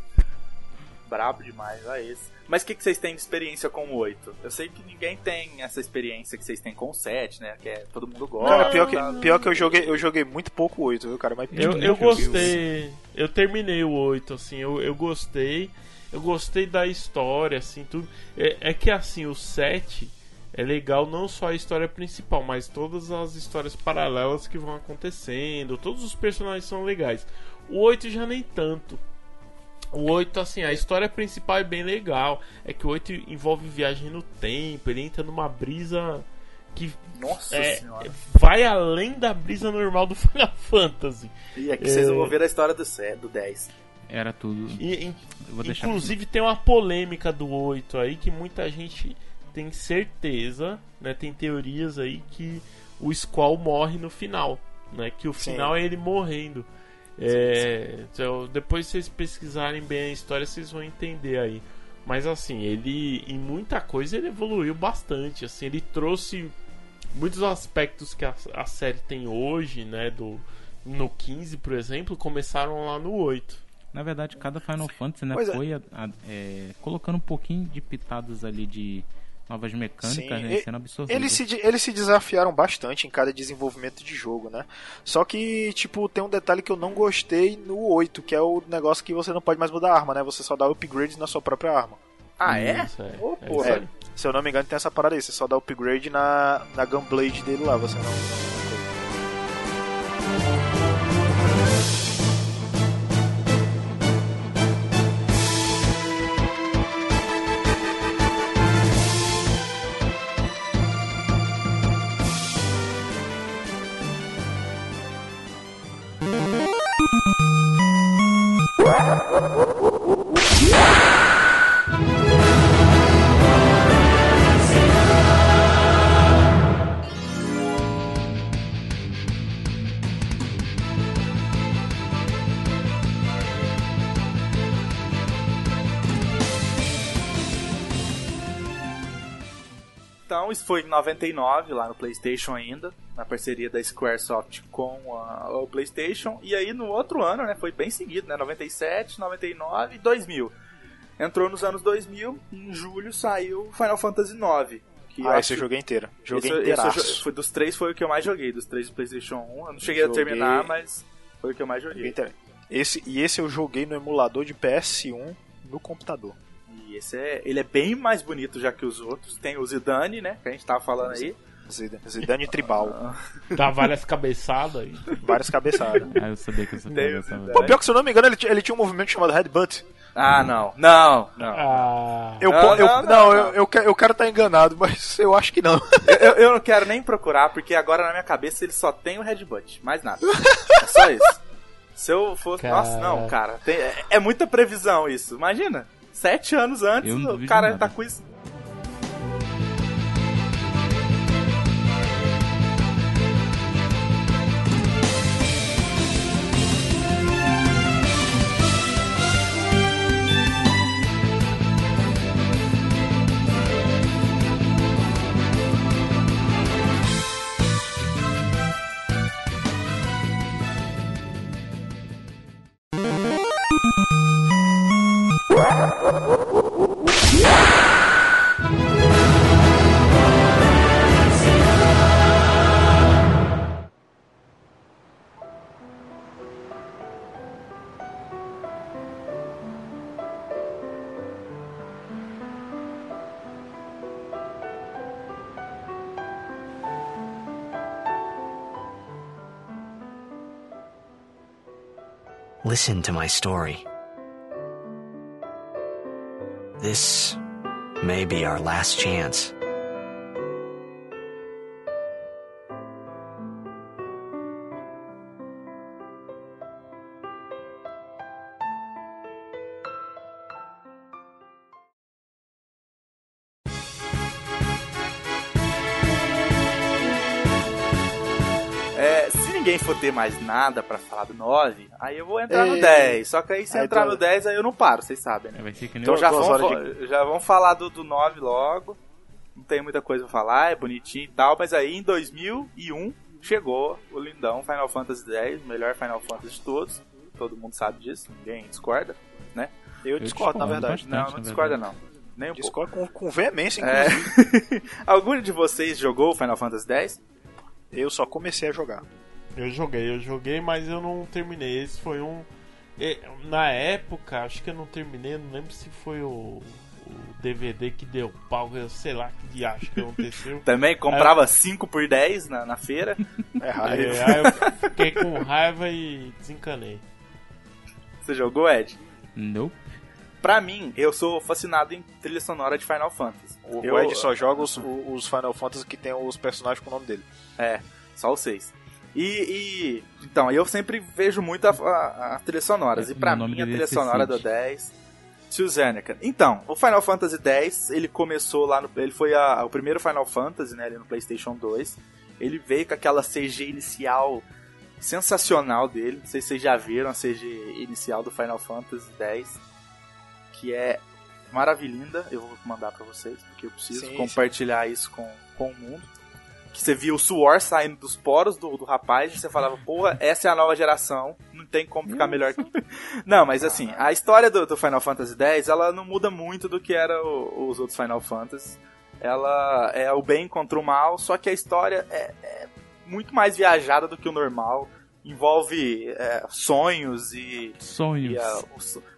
A: Brabo demais, olha esse. Mas o que, que vocês têm de experiência com o 8? Eu sei que ninguém tem essa experiência que vocês têm com o 7, né? Que é, todo mundo gosta.
C: Cara, pior que, pior que eu joguei, eu joguei muito pouco o 8, viu, cara? Mas
D: Eu,
C: muito
D: eu gostei. Eu terminei o 8, assim, eu, eu gostei. Eu gostei da história, assim, tudo. É, é que assim, o 7 é legal não só a história principal, mas todas as histórias paralelas que vão acontecendo. Todos os personagens são legais. O 8 já nem tanto. O 8, assim, a história principal é bem legal. É que o 8 envolve viagem no tempo, ele entra numa brisa que
A: Nossa
D: é,
A: senhora.
D: vai além da brisa normal do Final Fantasy.
A: E aqui vocês
D: é-
A: vão ver a história do, 7, do 10.
B: Era tudo.
D: E, in- inclusive tem uma polêmica do 8 aí que muita gente tem certeza, né? Tem teorias aí que o Squall morre no final, né? Que o
C: Sim.
D: final é ele morrendo. É, então, depois vocês pesquisarem bem a história, vocês vão entender aí. Mas assim, ele em muita coisa ele evoluiu bastante. Assim, ele trouxe muitos aspectos que a, a série tem hoje, né? Do, no 15, por exemplo, começaram lá no 8.
B: Na verdade, cada Final Fantasy né,
C: Pois é.
B: foi a- a- é, colocando um pouquinho de pitadas ali de novas mecânicas,
C: Sim,
B: né, sendo absorvidas.
C: Eles se, eles se desafiaram bastante em cada desenvolvimento de jogo, né? Só que, tipo, tem um detalhe que eu não gostei no 8, que é o negócio que você não pode mais mudar a arma, né? Você só dá upgrades na sua própria arma.
A: Ah, é?
D: Isso, é.
A: Ô,
D: É
A: porra.
D: isso aí.
C: Se eu não me engano, tem essa parada aí. Você só dá upgrade na, na Gunblade dele lá, você não.
A: Isso foi em 99, lá no PlayStation ainda, na parceria da Squaresoft com a- o PlayStation. E aí no outro ano, né, foi bem seguido, né, 97, 99 e 2000. Entrou nos anos 2000, em julho saiu Final Fantasy IX. Que
C: Ah, esse eu joguei inteiro. Joguei
A: foi dos três foi o que eu mais joguei, dos três do PlayStation 1. Eu não cheguei
C: Joguei-
A: a terminar, mas foi o que eu mais
C: Joguei inteiro. Esse, e esse eu joguei no emulador de PS1 no computador.
A: E esse é, ele é bem mais bonito já que os outros. Tem o Zidane, né, que a gente tava falando aí.
C: Zidane, Zidane Tribal.
D: Dá várias cabeçadas aí.
C: Várias cabeçadas.
B: Ah, eu sabia que
A: Zidane.
C: Pô, pior que se eu não me engano, ele, tinha- ele tinha um movimento chamado Headbutt.
A: Ah, não. Não, não.
D: Ah,
C: Eu,
A: Não,
C: eu,
A: não,
C: não,
A: não,
C: eu,
A: não.
C: eu, eu quero estar enganado, mas eu acho que não.
A: Eu, eu- eu não quero nem procurar, porque agora na minha cabeça ele só tem o headbutt, mais nada. É só isso. Se eu fosse.
D: Cara.
A: Nossa, não, cara. tem- é, é muita previsão isso. Imagina. Sete anos antes, o cara tá com isso.
E: Listen to my story. This may be our last chance.
A: Ter mais nada pra falar do 9, aí eu vou entrar no
C: Ei.
A: 10. Só que aí se
C: Aí
A: entrar
C: tu-
A: no 10, aí eu não paro, vocês sabem, né?
B: É,
A: Então já vamos, fa- já vamos falar do, do 9 logo. Não tem muita coisa pra falar, é bonitinho e tal, mas aí em 2001 chegou o lindão Final Fantasy X, o melhor Final Fantasy de todos. Todo mundo sabe disso, ninguém discorda, né?
C: Eu discordo, na verdade.
B: bastante.
A: Não, não discorda não. Nem um pouco.
C: Discordo com, com veemência,
A: É.
C: inclusive.
A: Algum de vocês jogou Final Fantasy X?
C: Eu só comecei a jogar.
D: Eu joguei, eu joguei, mas eu não terminei. Esse foi um. Na época, acho que eu não terminei, não lembro se foi o, o DVD que deu pau, eu sei lá que diacho que aconteceu.
A: Também comprava 5 por 10 na, na feira.
C: É raiva.
D: É, aí eu fiquei com raiva e desencanei.
A: Você jogou, Ed?
B: Nope.
A: Pra mim, eu sou fascinado em trilha sonora de Final Fantasy.
C: O,
A: eu,
C: o Ed só joga os, os Final Fantasy que tem os personagens com o nome dele.
A: É, só os seis. E, e- então, eu sempre vejo muito a, a, a trilha sonoras. E pra
B: O nome
A: mim, a trilha
B: é
A: sonora do
B: Cecil.
A: 10. Tio Zernika. Então, o Final Fantasy X, ele começou lá no. Ele foi a- o primeiro Final Fantasy, né? Ali no PlayStation 2. Ele veio com aquela CG inicial sensacional dele. Não sei se vocês já viram a CG inicial do Final Fantasy X. Que é maravilhinda. Eu vou mandar pra vocês, porque eu preciso
C: Sim,
A: compartilhar isso com, com o mundo. Que você via o suor saindo dos poros do, do rapaz e você falava, porra, essa é a nova geração, não tem como ficar melhor que. Não, mas assim, a história do, do Final Fantasy X, ela não muda muito do que era o- os outros Final Fantasy. Ela é o bem contra o mal, só que a história é, é muito mais viajada do que o normal. Envolve é, sonhos e,
B: Sonhos.
A: e a-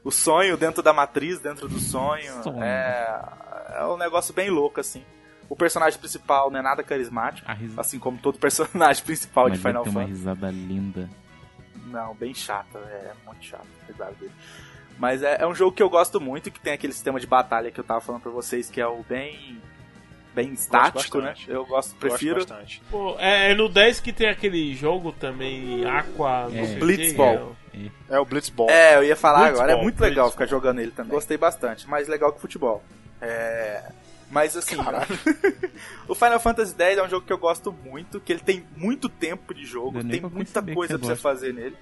A: o, o sonho dentro da matriz, dentro do sonho.
B: Sonho.
A: É, é um negócio bem louco, assim. O personagem principal não é nada carismático,
B: risa...
A: assim como todo personagem principal
B: Mas
A: de Final
B: ter uma
A: Fantasy.
B: risada linda.
A: Não, bem chata, é muito chato a risada dele. Mas é, é um jogo que eu gosto muito, que tem aquele sistema de batalha que eu tava falando pra vocês, que é o bem bem estático, né? Eu gosto, prefiro.
C: Gosto bastante.
D: Pô, é, é no 10 que tem aquele jogo também, Aqua...
B: É.
D: sei o
A: Blitzball.
C: É o Blitzball.
A: É, eu ia falar
D: Blitzball,
A: agora, é muito legal
D: Blitzball.
A: ficar jogando ele também. Gostei bastante, mais legal que futebol. É. Mas assim, o Final Fantasy X é um jogo que eu gosto muito, que ele tem muito tempo de jogo, tem muita coisa pra você fazer nele.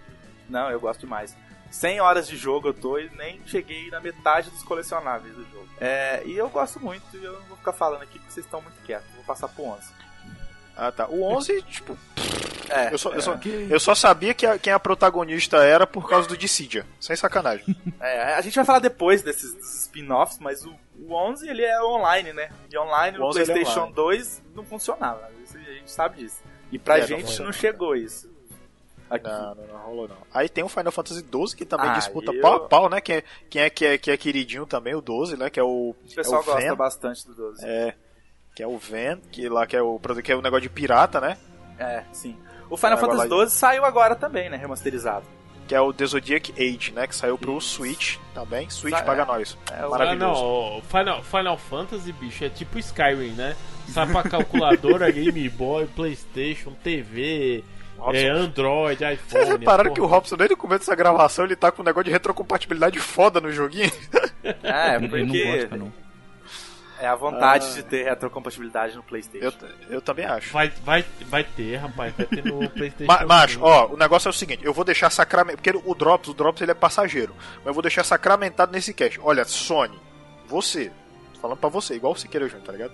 A: Não, eu gosto demais. 100 horas de jogo eu tô e nem cheguei na metade dos colecionáveis do jogo. É, e eu gosto muito, e eu não vou ficar falando aqui porque vocês estão muito quietos. Vou passar pro 11.
C: Ah, tá. O 11, tipo,
A: É,
C: eu só, eu
A: é,
C: só, eu só sabia que a- quem a protagonista era por causa do Dissidia. Sem sacanagem.
A: é, a gente vai falar depois desses, desses spin-offs, mas o, o 11 ele é online, né? E online
C: O
A: no
C: 11 ele é
A: PlayStation
C: online.
A: 2 não funcionava. Isso a gente sabe disso. E pra
C: É, não
A: gente não,
C: funciona.
A: chegou isso. Aqui.
C: Não, não, não rolou não. Aí tem o Final Fantasy 12 que também
A: Ah,
C: disputa
A: eu-
C: pau a pau, né? Quem é, quem, é, que é, que é queridinho também, o 12, né? Que é o.
A: O pessoal
C: é o
A: gosta bastante do 12.
C: É. Que é o Ven, que lá que é o, que é o negócio de pirata, né?
A: É, sim. O Final Fantasy. 12 saiu agora também, né? Remasterizado.
C: Que é o The Zodiac Age, né? Que saiu pro Switch também. Switch
A: Sa-
C: paga
A: é.
C: nós.
A: É, o-
D: Ah,
C: Maravilhoso.
D: não, Final, Final Fantasy, bicho, é tipo Skyrim, né? Sai pra calculadora, Game Boy, Playstation, TV,
C: Robson.
D: é, Android, iPhone.
C: Vocês repararam
D: porra.
C: que o Robson, desde o começo dessa gravação, ele tá com um negócio de retrocompatibilidade foda no joguinho?
A: É,
B: Ele não
A: porque
B: gosta, não.
A: É a vontade
C: Ah.
A: de ter retrocompatibilidade no PlayStation.
C: Eu, eu também acho.
D: Vai, vai, vai ter, rapaz, vai ter no Playstation.
C: Ma macho,
D: 5.
C: ó, o negócio é o seguinte, eu vou deixar sacramentado, porque o Drops, o Drops ele é passageiro, mas eu vou deixar sacramentado nesse cast. Olha, Sony, você, tô falando pra você, igual você queira, Júnior, tá ligado?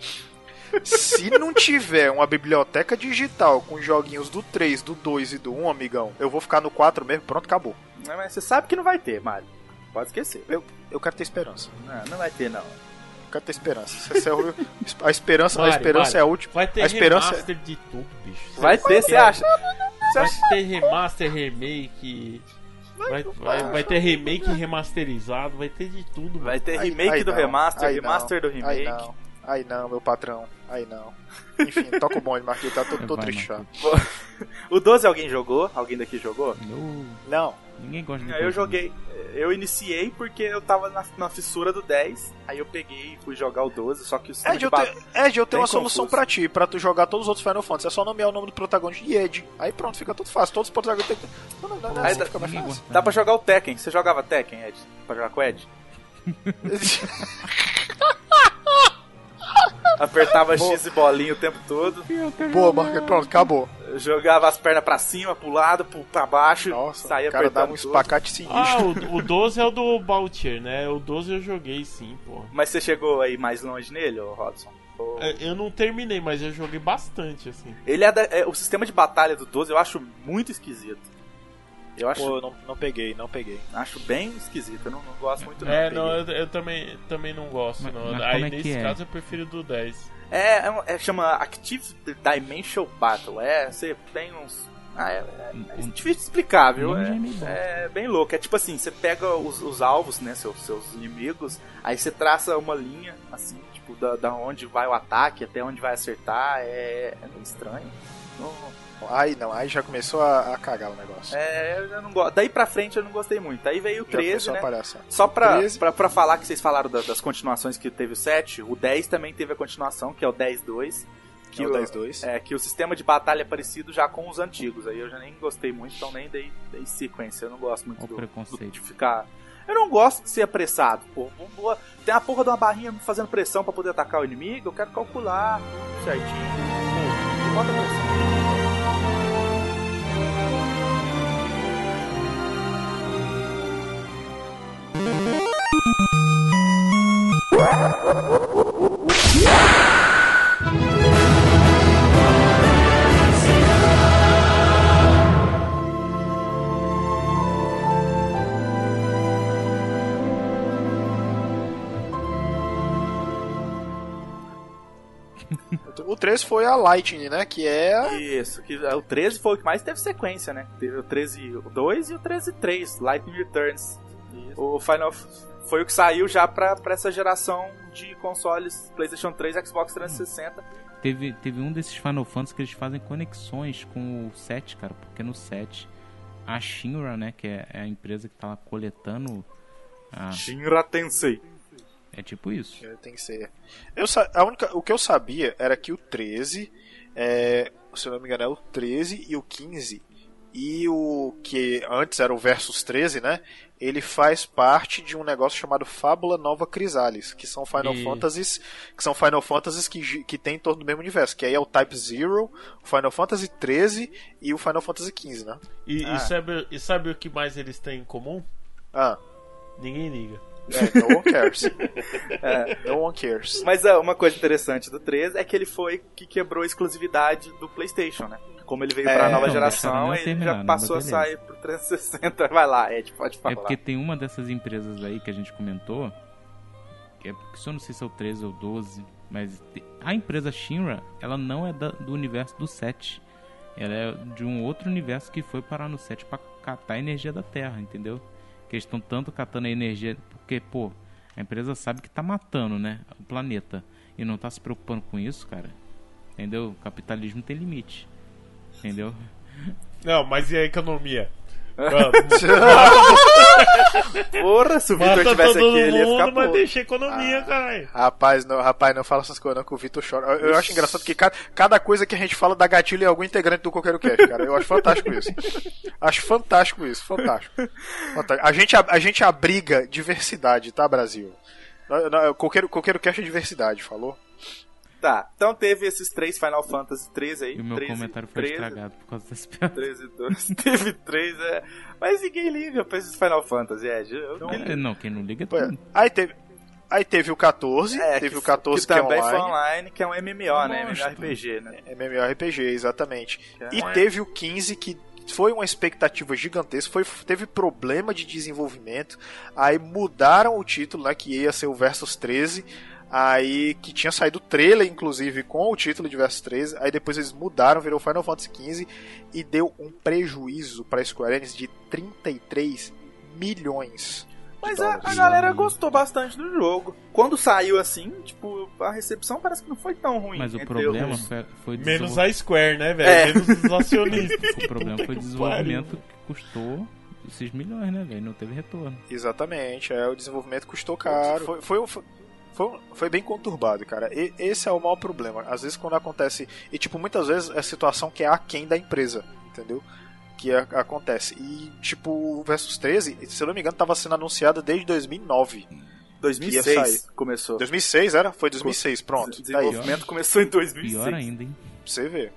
C: Se não tiver uma biblioteca digital com joguinhos do 3, do 2 e do 1, amigão, eu vou ficar no 4 mesmo, pronto, acabou.
A: Não, Mas você sabe que não vai ter, Mario. Pode esquecer.
C: Eu, eu quero ter esperança.
A: Não, não vai ter, não.
C: Ter esperança. Essa é o- a esperança, a esperança
D: Mário,
C: é a última.
D: Vai ter
C: a esperança-
D: remaster de tudo, bicho.
A: Vai ter, você acha? Você
D: Vai
A: acha?
D: ter remaster, remake. Vai, vai, vai ter remake remasterizado, vai ter de tudo, mano.
A: Vai ter remake
C: aí
A: do
C: não,
A: remaster,
C: aí
A: remaster
C: não,
A: do remake.
C: Aí não, aí não, meu patrão, aí não. Enfim, toca o bonde, Marquinhos, tá todo, todo triste já.
A: O 12 alguém jogou? Alguém daqui jogou?
B: Eu-
C: Não,
B: Ninguém gosta de
A: Aí eu joguei. Eu iniciei porque eu tava na, na fissura do 10. Aí eu peguei e fui jogar o 12, só que o
C: Ed, eu, te, Ed, eu tenho uma solução
A: confuso.
C: pra ti, pra tu jogar todos os outros Final Fantasy. É só nomear o nome do protagonista de Ed. Aí pronto, fica tudo fácil. Todos os protagonistas tem que. Não, não, não, não,
A: Aí
C: assim
A: dá-
C: fica mais fácil.
B: gosta.
A: Dá pra jogar o Tekken. Você jogava Tekken, Ed? Pra jogar com o Ed? Apertava X e bolinha o tempo todo.
C: Boa, Marquinhos, pronto, acabou.
A: Jogava as pernas pra cima, pro lado, pro, pra baixo.
C: Nossa,
A: saía
C: o cara dava
A: apertando
C: um espacate sinistro.
D: Ah, o, o 12 é o do Boucher, né? O 12 eu joguei sim, pô.
A: Mas você chegou aí mais longe nele, ô Robson? Ou-
D: É, Eu não terminei, mas eu joguei bastante, assim.
A: Ele é, da- é- O sistema de batalha do 12 eu acho muito esquisito. Eu acho,
C: Pô, eu não, não peguei, não peguei.
A: acho bem esquisito. Eu não, não gosto muito não.
D: É, não, eu, eu também, também não gosto,
B: Mas-
D: não.
B: mas
D: Aí
B: é
D: nesse
B: é?
D: caso eu prefiro do 10.
A: É, é, é- chama Active Dimensional Battle. É, você tem uns. Ah, é, é- é difícil de explicar, viu? É,
B: é
A: bem louco. É tipo assim, você pega os, os alvos, né, seus, seus inimigos, aí você traça uma linha, assim, tipo, da, da onde vai o ataque, até onde vai acertar. É, é meio estranho. Não-
C: Aí não, aí já começou a, a cagar o negócio.
A: é, eu já não gosto. Daí pra frente eu não gostei muito. Aí veio o
C: já
A: 13,
C: começou
A: né? Só pra,
C: 13.
A: pra, pra falar que vocês falaram da- das continuações que teve o 7, o 10 também teve a continuação, que é o 10-2.
C: Que é o 10-2.
A: É, que o sistema de batalha é parecido já com os antigos. Aí eu já nem gostei muito, então nem dei, dei sequência. Eu não gosto muito
B: o
A: do,
B: preconceito.
A: do- de ficar. Eu não gosto de ser apressado, pô. Tem a porra de uma barrinha me fazendo pressão pra poder atacar o inimigo. Eu quero calcular certinho. Pô, bota pressão.
C: O 13 foi a Lightning, né? Que é.
A: Isso, que é o 13 foi o que mais teve sequência, né? Teve o 13 2 e o 13 3, Lightning Returns. Isso. O Final foi o que saiu já pra, pra essa geração de consoles PlayStation 3 e Xbox 360.
B: Teve, teve um desses Final Fantasy que eles fazem conexões com o 7, cara, porque no 7 a Shinra, né, que é é a empresa que tá lá coletando a-
A: Shinra Tensei.
B: é tipo isso.
C: Tem que ser. Eu, a única, o que eu sabia era que o 13, é, se eu não me engano, é o 13 e o 15. E o que antes era o Versus 13, né? Ele faz parte de um negócio chamado Fábula Nova Crisalis, que são Final
D: E-
C: Fantasies, que são Final Fantasies que, que tem em torno do mesmo universo, que aí é o Type Zero, o Final Fantasy 13 e o Final Fantasy 15, né?
D: E,
A: Ah.
D: e sabe, e sabe o que mais eles têm em comum?
C: Ah,
D: Ninguém liga.
C: é, no one cares. No one cares.
A: Mas é, uma coisa interessante do 13 é que ele foi que quebrou a exclusividade do PlayStation, né? Como ele veio
C: É,
A: pra nova
B: não,
A: geração, ele
B: terminar,
A: já
B: né?
A: passou a sair pro 360. Vai lá, Ed, pode falar.
B: É porque tem uma dessas empresas aí que a gente comentou, que é eu não sei se é o 13 ou 12, mas a empresa Shinra, ela não é da- do universo do 7. Ela é de um outro universo que foi parar no 7 pra catar a energia da Terra, entendeu? Que eles estão tanto catando a energia, porque, pô, a empresa sabe que tá matando, né, o planeta e não tá se preocupando com isso, cara. Entendeu? O capitalismo tem limite. Entendeu?
D: Não, mas e a economia?
A: Porra, se o Victor
D: Mata
A: tivesse
D: todo
A: aqui, ele ia
D: mundo,
A: ficar
D: mas deixa a economia, caralho.
C: Rapaz, não, rapaz, não fala essas coisas não, que o Vitor chora. Eu, eu acho engraçado que cada, cada coisa que a gente fala dá gatilho em algum integrante do Coqueiro Cast, cara. Eu acho fantástico isso. Acho fantástico isso, fantástico. Fantástico. A, gente, a, gente abriga diversidade, tá, Brasil? Coqueiro, Coqueiro Cast é diversidade, falou?
A: Tá, então teve esses três Final Fantasy 13 aí.
B: E o meu
A: 13,
B: comentário foi
A: 13,
B: estragado por causa desse piada.
A: 13 12. Teve três, é. Mas ninguém liga pra esses Final Fantasy, Ed. Eu-
B: É, não, quem não liga é
C: é. Aí teve, aí teve o 14,
A: É,
C: teve
A: que,
C: o 14
A: que
C: que, é
A: também
C: online.
A: foi online, que é um MMO, né?
B: Monstro.
A: MMORPG, né?
C: MMORPG, exatamente.
A: É.
C: E teve o 15 que foi uma expectativa gigantesca, foi, teve problema de desenvolvimento, aí mudaram o título, né, que ia ser o Versus 13, aí que tinha saído o trailer, inclusive, com o título de Versus 13, aí depois eles mudaram, virou Final Fantasy 15 e deu um prejuízo para a Square Enix de 33 milhões.
A: Mas a, a galera gostou bastante do jogo. Quando saiu assim, tipo, a recepção parece que não foi tão ruim.
B: Mas o problema
A: os-
B: foi, foi
D: Menos a Square, né, velho?
A: É.
D: Menos os acionistas.
B: O problema foi o desenvolvimento que custou esses milhões, né, velho? Não teve retorno.
C: Exatamente, é, o desenvolvimento custou caro. Foi, foi, foi, foi, foi bem conturbado, cara. E esse é o maior problema. Às vezes quando acontece. E tipo, muitas vezes é situação que é aquém da empresa, entendeu? Que a- acontece. E tipo, o Versus 13, se eu não me engano, estava sendo anunciado desde 2009. Ia
A: 2006 começou.
C: 2006 era? Foi 2006, pronto.
A: O
C: Daí,
A: desenvolvimento começou em 2006.
B: Pior ainda, hein?
C: pra você ver.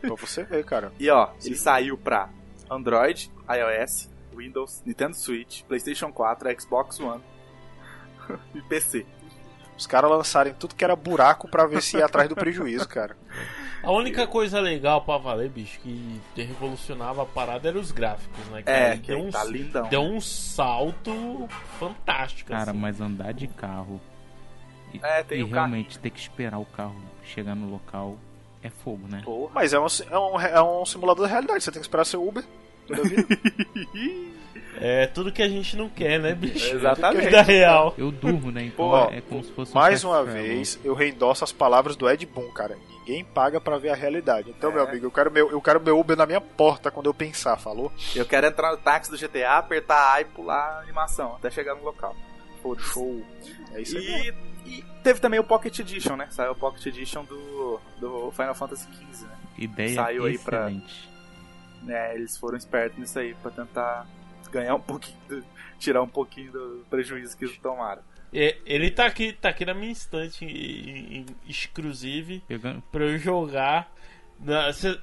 C: pra você ver, cara.
A: E ó, ele saiu pra Android, iOS, Windows, Nintendo Switch, PlayStation 4, Xbox One e PC.
C: Os caras lançarem tudo que era buraco pra ver se ia atrás do prejuízo, cara.
D: A única coisa legal pra valer, bicho, que revolucionava a parada eram os gráficos, né? cara?
A: É, que
D: deu, um,
A: tá lindão.
D: deu um salto fantástico.
B: Cara,
D: assim.
B: mas andar de carro e,
A: É, tem
B: e realmente ter que esperar o carro chegar no local é fogo, né?
A: Porra.
C: Mas é um, é um, é um simulador da realidade, você tem que esperar seu Uber toda a vida.
D: É tudo que a gente não quer, né, bicho?
A: Exatamente.
D: Vida real.
B: Eu durmo, né? Então
C: Ó,
B: é como se fosse um
C: Mais uma
B: travel.
C: vez, eu reendosso as palavras do Ed Boon, cara. Ninguém paga pra ver a realidade. Então,
A: É.
C: meu amigo, eu quero meu, eu quero meu Uber na minha porta quando eu pensar, falou?
A: Eu quero entrar no táxi do GTA, apertar A e pular a animação até chegar no local. Foda-se.
C: Show. É isso aí.
A: E, e teve também o Pocket Edition, né? Saiu o Pocket Edition do, do Final Fantasy XV, né?
B: Ideia
A: Saiu aí pra-
B: excelente.
A: É, eles foram espertos nisso aí pra tentar ganhar um pouquinho, tirar um pouquinho do prejuízo que eles tomaram.
D: É, Ele tá aqui, tá aqui na minha estante em, em exclusive
B: Pegando...
D: pra eu jogar. Na, cê-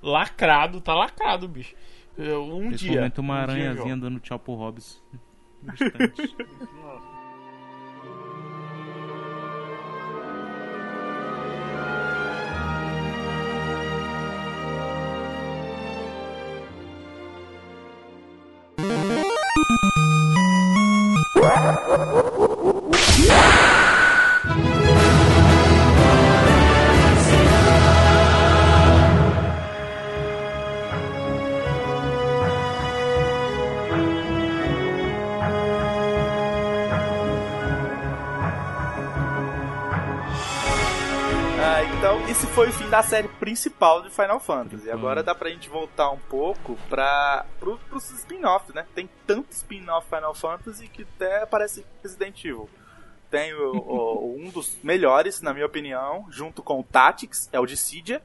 D: lacrado, tá lacrado, bicho. Um
B: Nesse
D: dia.
B: momento uma
D: um
B: aranhazinha dando tchau pro Hobbs. No Oh,
A: esse foi o fim da série principal de Final Fantasy. Agora dá pra gente voltar um pouco pra, pro, pros spin-offs, né? Tem tanto spin-off Final Fantasy que até parece Resident Evil. Tem o- o- um dos melhores, na minha opinião, junto com o Tactics, é o Dissidia.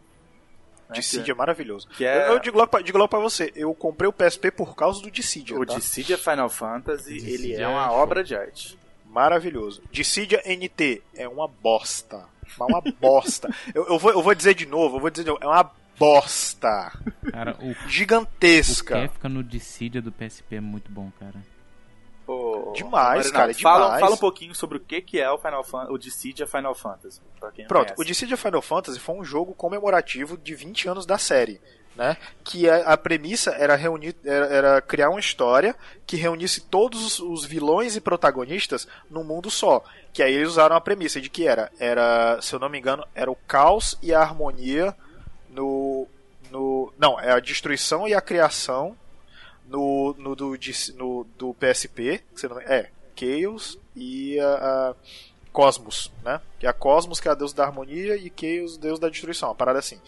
A: né,
C: Dissidia é maravilhoso.
A: que é-
C: Eu, eu digo, logo pra, digo logo pra você, eu comprei o PSP por causa do Dissidia.
A: O
C: tá?
A: Dissidia Final Fantasy, ele
D: Dissidia
A: é uma
D: é
A: obra de arte.
C: Maravilhoso. Dissidia NT é uma bosta. Mas uma bosta. eu, eu vou, eu vou dizer de novo, eu vou dizer de novo, é uma bosta.
B: Cara, o, o
C: Gigantesca.
B: Kefka no Dissidia do PSP é muito bom, cara.
A: Ô,
C: Demais, cara,
A: Fala,
C: demais.
A: fala um pouquinho sobre o que, que é o Final Fan o Dissidia Final Fantasy. Pra quem não
C: Pronto,
A: conhece.
C: o Dissidia Final Fantasy foi um jogo comemorativo de 20 anos da série. Né? Que a, a premissa era reunir, era, era criar uma história que reunisse todos os, os vilões e protagonistas num mundo só. Que aí eles usaram a premissa de que era, era, se eu não me engano, era o caos e a harmonia no, no não, é a destruição e a criação no, no do, no, do PSP, que não, é Chaos e a, a Cosmos, né? Que é a Cosmos, que é a deus da harmonia, e Chaos, deus da destruição, uma parada assim.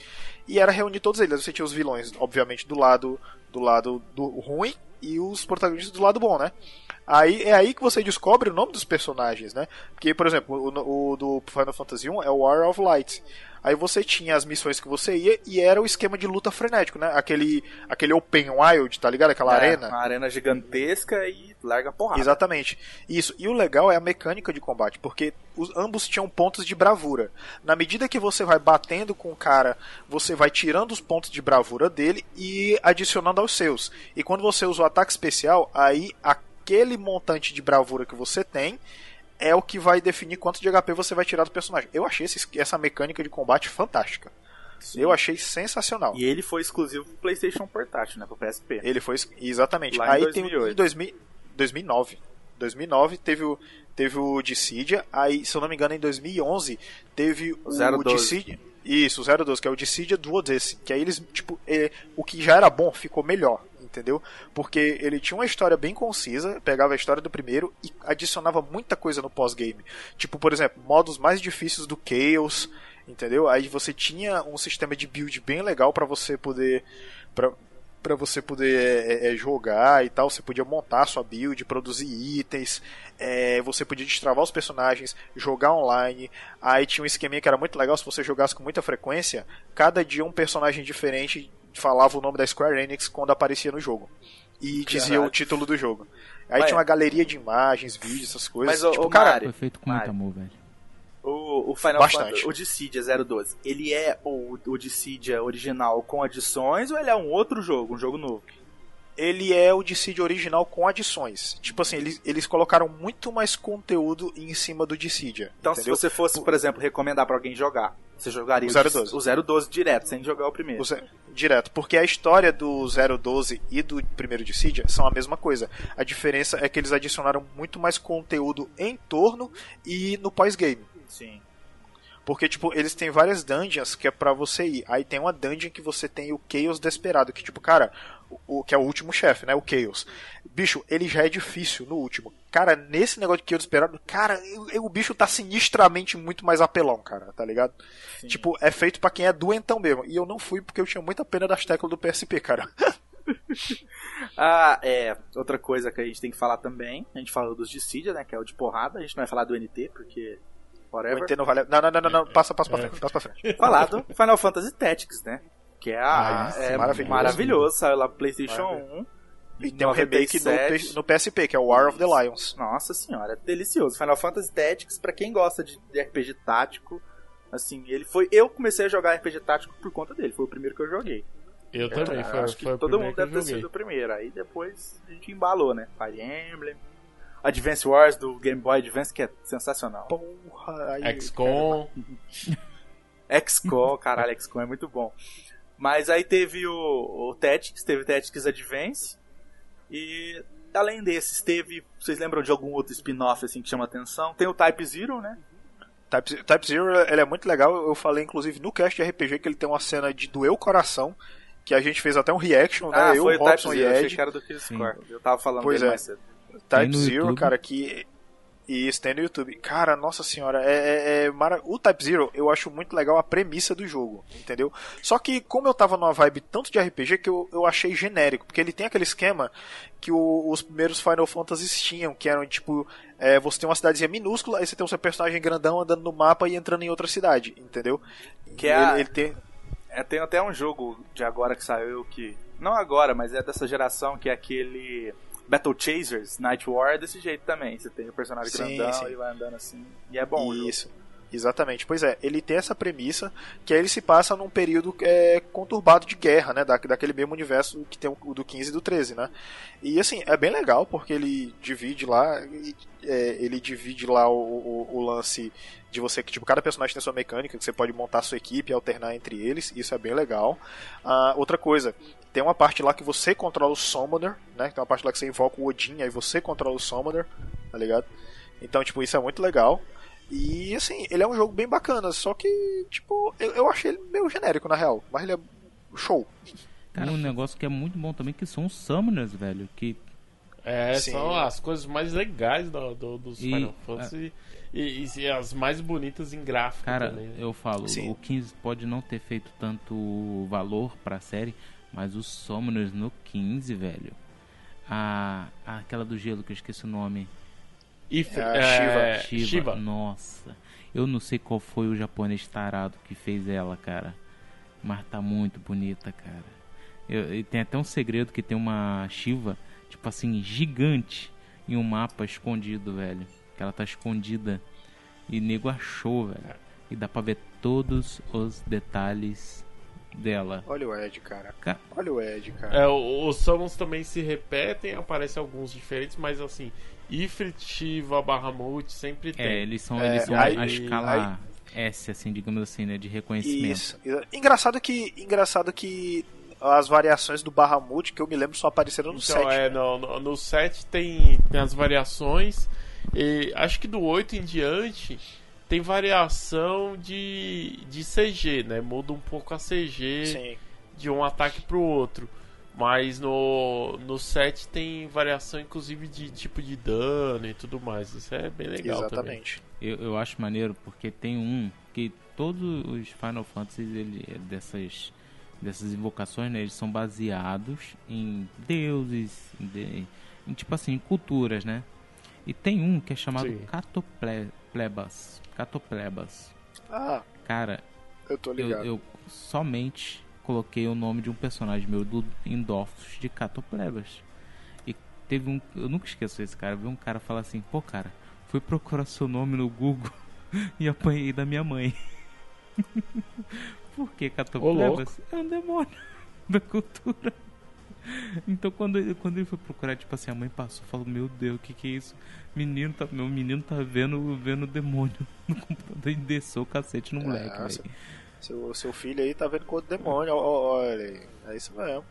C: E era reunir todos eles. Você tinha os vilões, obviamente, do lado do lado do ruim e os protagonistas do lado bom, né? Aí é aí que você descobre o nome dos personagens, né? Porque, por exemplo, o, o do Final Fantasy 1 é o War of Light. Aí você tinha as missões que você ia e era o esquema de luta frenético, né? Aquele, aquele Open Wild, tá ligado? Aquela
A: É,
C: arena.
A: Uma arena gigantesca e larga porrada.
C: Exatamente. Isso. E o legal é a mecânica de combate, porque os, ambos tinham pontos de bravura. Na medida que você vai batendo com o cara, você vai tirando os pontos de bravura dele e adicionando aos seus. E quando você usa o ataque especial, aí aquele montante de bravura que você tem é o que vai definir quanto de HP você vai tirar do personagem. Eu achei esse- essa mecânica de combate fantástica.
A: Sim.
C: Eu achei sensacional.
A: E ele foi exclusivo pro PlayStation Portátil, né? Pro PSP.
C: Ele foi. Exatamente.
A: Lá em
C: aí tem
A: 2008.
C: o- em 2000 2009. 2009 teve o, teve o Dissidia. Aí, se eu não me engano, em 2011 teve o,
A: 012.
C: Dissidia. Isso, o 012, que é o Dissidia Duodece. Que aí eles, tipo, é, o que já era bom ficou melhor. Entendeu? Porque ele tinha uma história bem concisa, pegava a história do primeiro e adicionava muita coisa no pós-game. Tipo, por exemplo, modos mais difíceis do Chaos, entendeu? Aí você tinha um sistema de build bem legal pra você poder pra para você poder é, é, jogar e tal, você podia montar sua build, produzir itens, é, você podia destravar os personagens, jogar online. Aí tinha um esqueminha que era muito legal, se você jogasse com muita frequência, cada dia um personagem diferente falava o nome da Square Enix quando aparecia no jogo. E dizia o título do jogo. Aí tinha uma galeria de imagens, vídeos, essas coisas.
A: Mas,
C: tipo,
A: ô,
C: cara,
B: Foi feito com muito amor, velho.
A: O, o Final
C: Bastante.
A: Fantasy, o Dissidia 012, ele é o, o Dissidia original com adições ou ele é um outro jogo, um jogo novo?
C: Ele é o Dissidia original com adições. Tipo assim, eles, eles colocaram muito mais conteúdo em cima do Dissidia.
A: Então,
C: entendeu?
A: se você fosse, por exemplo, recomendar pra alguém jogar, você jogaria
C: O
A: Dis-
C: 012.
A: o 012 direto, sem jogar o primeiro.
C: O Direto, porque a história do 012 e do primeiro Dissidia são a mesma coisa. A diferença é que eles adicionaram muito mais conteúdo em torno e no pós-game.
A: Sim.
C: Porque, tipo, eles têm várias dungeons que é pra você ir. Aí tem uma dungeon que você tem o Chaos Desperado, que, tipo, cara, o, o- que é o último chefe, né? O Chaos. Bicho, ele já é difícil no último. Cara, nesse negócio de Chaos Desperado, cara, eu- eu- o bicho tá sinistramente muito mais apelão, cara, tá ligado?
A: Sim.
C: Tipo, é feito pra quem é doentão mesmo. E eu não fui porque eu tinha muita pena das teclas do PSP, cara.
A: Ah, é. Outra coisa que a gente tem que falar também, a gente falou dos Dissidia, né? Que é o de porrada, a gente não vai falar do NT, porque.
C: O
A: Whatever.
C: NT não vale. Não, não, não, não, não. Passa, passa pra frente, passa pra frente.
A: Falar do Final Fantasy Tactics, né? Que é, a,
C: Ah, isso,
A: é
C: maravilhoso.
A: maravilhoso. Saiu lá pro PlayStation
C: Maravilhoso.
A: 1.
C: E tem um remake no,
A: 97.
C: P- no PSP, que é o War of the Lions.
A: Nossa senhora, é delicioso. Final Fantasy Tactics, pra quem gosta de de RPG tático, assim, ele foi. Eu comecei a jogar RPG tático por conta dele, foi o primeiro que eu joguei.
D: Eu também,
A: Eu
D: foi,
A: acho que
D: foi o
A: todo mundo
D: que
A: deve ter sido o primeiro. Aí depois a gente embalou, né? Fire Emblem. Advance Wars do Game Boy Advance, que é sensacional.
C: Porra, aí.
D: XCOM,
A: XCOM, caralho, XCOM é muito bom. Mas aí teve o, o Tactics, teve o Tactics Advance. E além desses, teve. Vocês lembram de algum outro spin-off assim que chama atenção? Tem o Type Zero, né?
C: Type, Type Zero ele é muito legal. Eu falei inclusive no cast de RPG que ele tem uma cena de doer o coração. Que a gente fez até um reaction, né?
A: Ah,
C: eu,
A: foi o Type
C: Robson e
A: Zero, achei
C: Ed.
A: que era do Chris Score. Eu tava falando
C: Pois
A: dele
C: é.
A: mais cedo.
C: Type Zero,
B: YouTube.
C: cara, que E isso tem no YouTube. Cara, nossa senhora, é, é, é mara- o Type Zero eu acho muito legal a premissa do jogo, entendeu? Só que como eu tava numa vibe tanto de RPG que eu, eu achei genérico, porque ele tem aquele esquema que o- os primeiros Final Fantasies tinham, que eram tipo, é, você tem uma cidadezinha minúscula, aí você tem o seu personagem grandão andando no mapa e entrando em outra cidade, entendeu?
A: Que é a-
C: ele, ele tem.
A: É, tem até um jogo de agora que saiu que. Não agora, mas é dessa geração que é aquele. Battle Chasers, Night War é desse jeito também. Você tem o personagem
C: Sim,
A: grandão
C: sim.
A: e vai andando assim. E é bom.
C: Isso. Exatamente. Pois é, ele tem essa premissa que aí ele se passa num período é, conturbado de guerra, né? Da, daquele mesmo universo que tem o, do 15 e do 13, né? E assim, é bem legal porque ele divide lá. é, ele divide lá o, o, o lance de você que, tipo, cada personagem tem sua mecânica, que você pode montar sua equipe e alternar entre eles. Isso é bem legal. Ah, outra coisa, tem uma parte lá que você controla o Summoner, né? Tem uma parte lá que você invoca o Odin, aí você controla o Summoner, tá ligado? Então, tipo, isso é muito legal. E assim, ele é um jogo bem bacana, só que, tipo, eu, eu achei ele meio genérico na real, mas ele é show.
B: Cara, um negócio que é muito bom também que são os summoners, velho. Que
D: É,
C: Sim.
D: são as coisas mais legais do, do- dos
B: E-
D: Final Fantasy e, e as mais bonitas em gráfico
B: Cara,
D: também. né?
B: eu falo,
C: Sim.
B: o 15 pode não ter feito tanto valor pra série, mas os Summoners no 15, velho. A, a- aquela do gelo que eu esqueci o nome.
D: If,
C: É a
D: é,
B: Shiva.
D: Shiva.
B: Nossa. Eu não sei qual foi o japonês tarado que fez ela, cara. Mas tá muito bonita, cara. Eu, e tem até um segredo que tem uma Shiva, tipo assim, gigante em um mapa escondido, velho. Que ela tá escondida. E nego achou, velho. E dá pra ver todos os detalhes dela.
C: Olha o Ed, cara.
B: Ca-
C: Olha o Ed, cara.
D: É, o- os summons também se repetem, aparecem alguns diferentes, mas assim, Ifrit, Shiva, Bahamut sempre tem.
B: É, eles são,
C: É,
B: eles são
C: aí-
B: a escala S, assim, digamos assim, né? De reconhecimento.
C: Isso. Engraçado que, engraçado que as variações do Bahamut, que eu me lembro, só apareceram no
D: Então,
C: 7.
D: é,
C: né?
D: no, no, no 7 tem, tem as variações. E acho que do 8 em diante tem variação de, de CG, né? Muda um pouco a CG
C: Sim.
D: de um ataque pro outro. Mas no, no 7 tem variação, inclusive, de tipo de dano e tudo mais. Isso é bem legal também.
C: Exatamente.
B: Eu, eu acho maneiro porque tem um que todos os Final Fantasy ele, dessas, dessas invocações, né, eles são baseados em deuses, em, de- em, tipo assim, em culturas, né? E tem um que é chamado
D: Sim.
B: Catoplebas. Catoplebas.
C: Ah,
B: Cara,
C: eu tô
B: eu,
C: ligado.
B: eu somente coloquei o nome de um personagem meu do Endorphos de Catoplebas. E teve um. Eu nunca esqueço esse cara. Eu vi um cara falar assim: pô, cara, fui procurar seu nome no Google e apanhei da minha mãe. Por que Catoplebas? É um demônio da cultura. Então quando ele, quando ele foi procurar, tipo assim, a mãe passou falou, meu Deus, o que que é isso? Menino tá, meu menino tá vendo, vendo demônio no computador e desceu o cacete no moleque, velho.
C: Seu, seu filho aí tá vendo com o demônio, olha aí. É isso mesmo.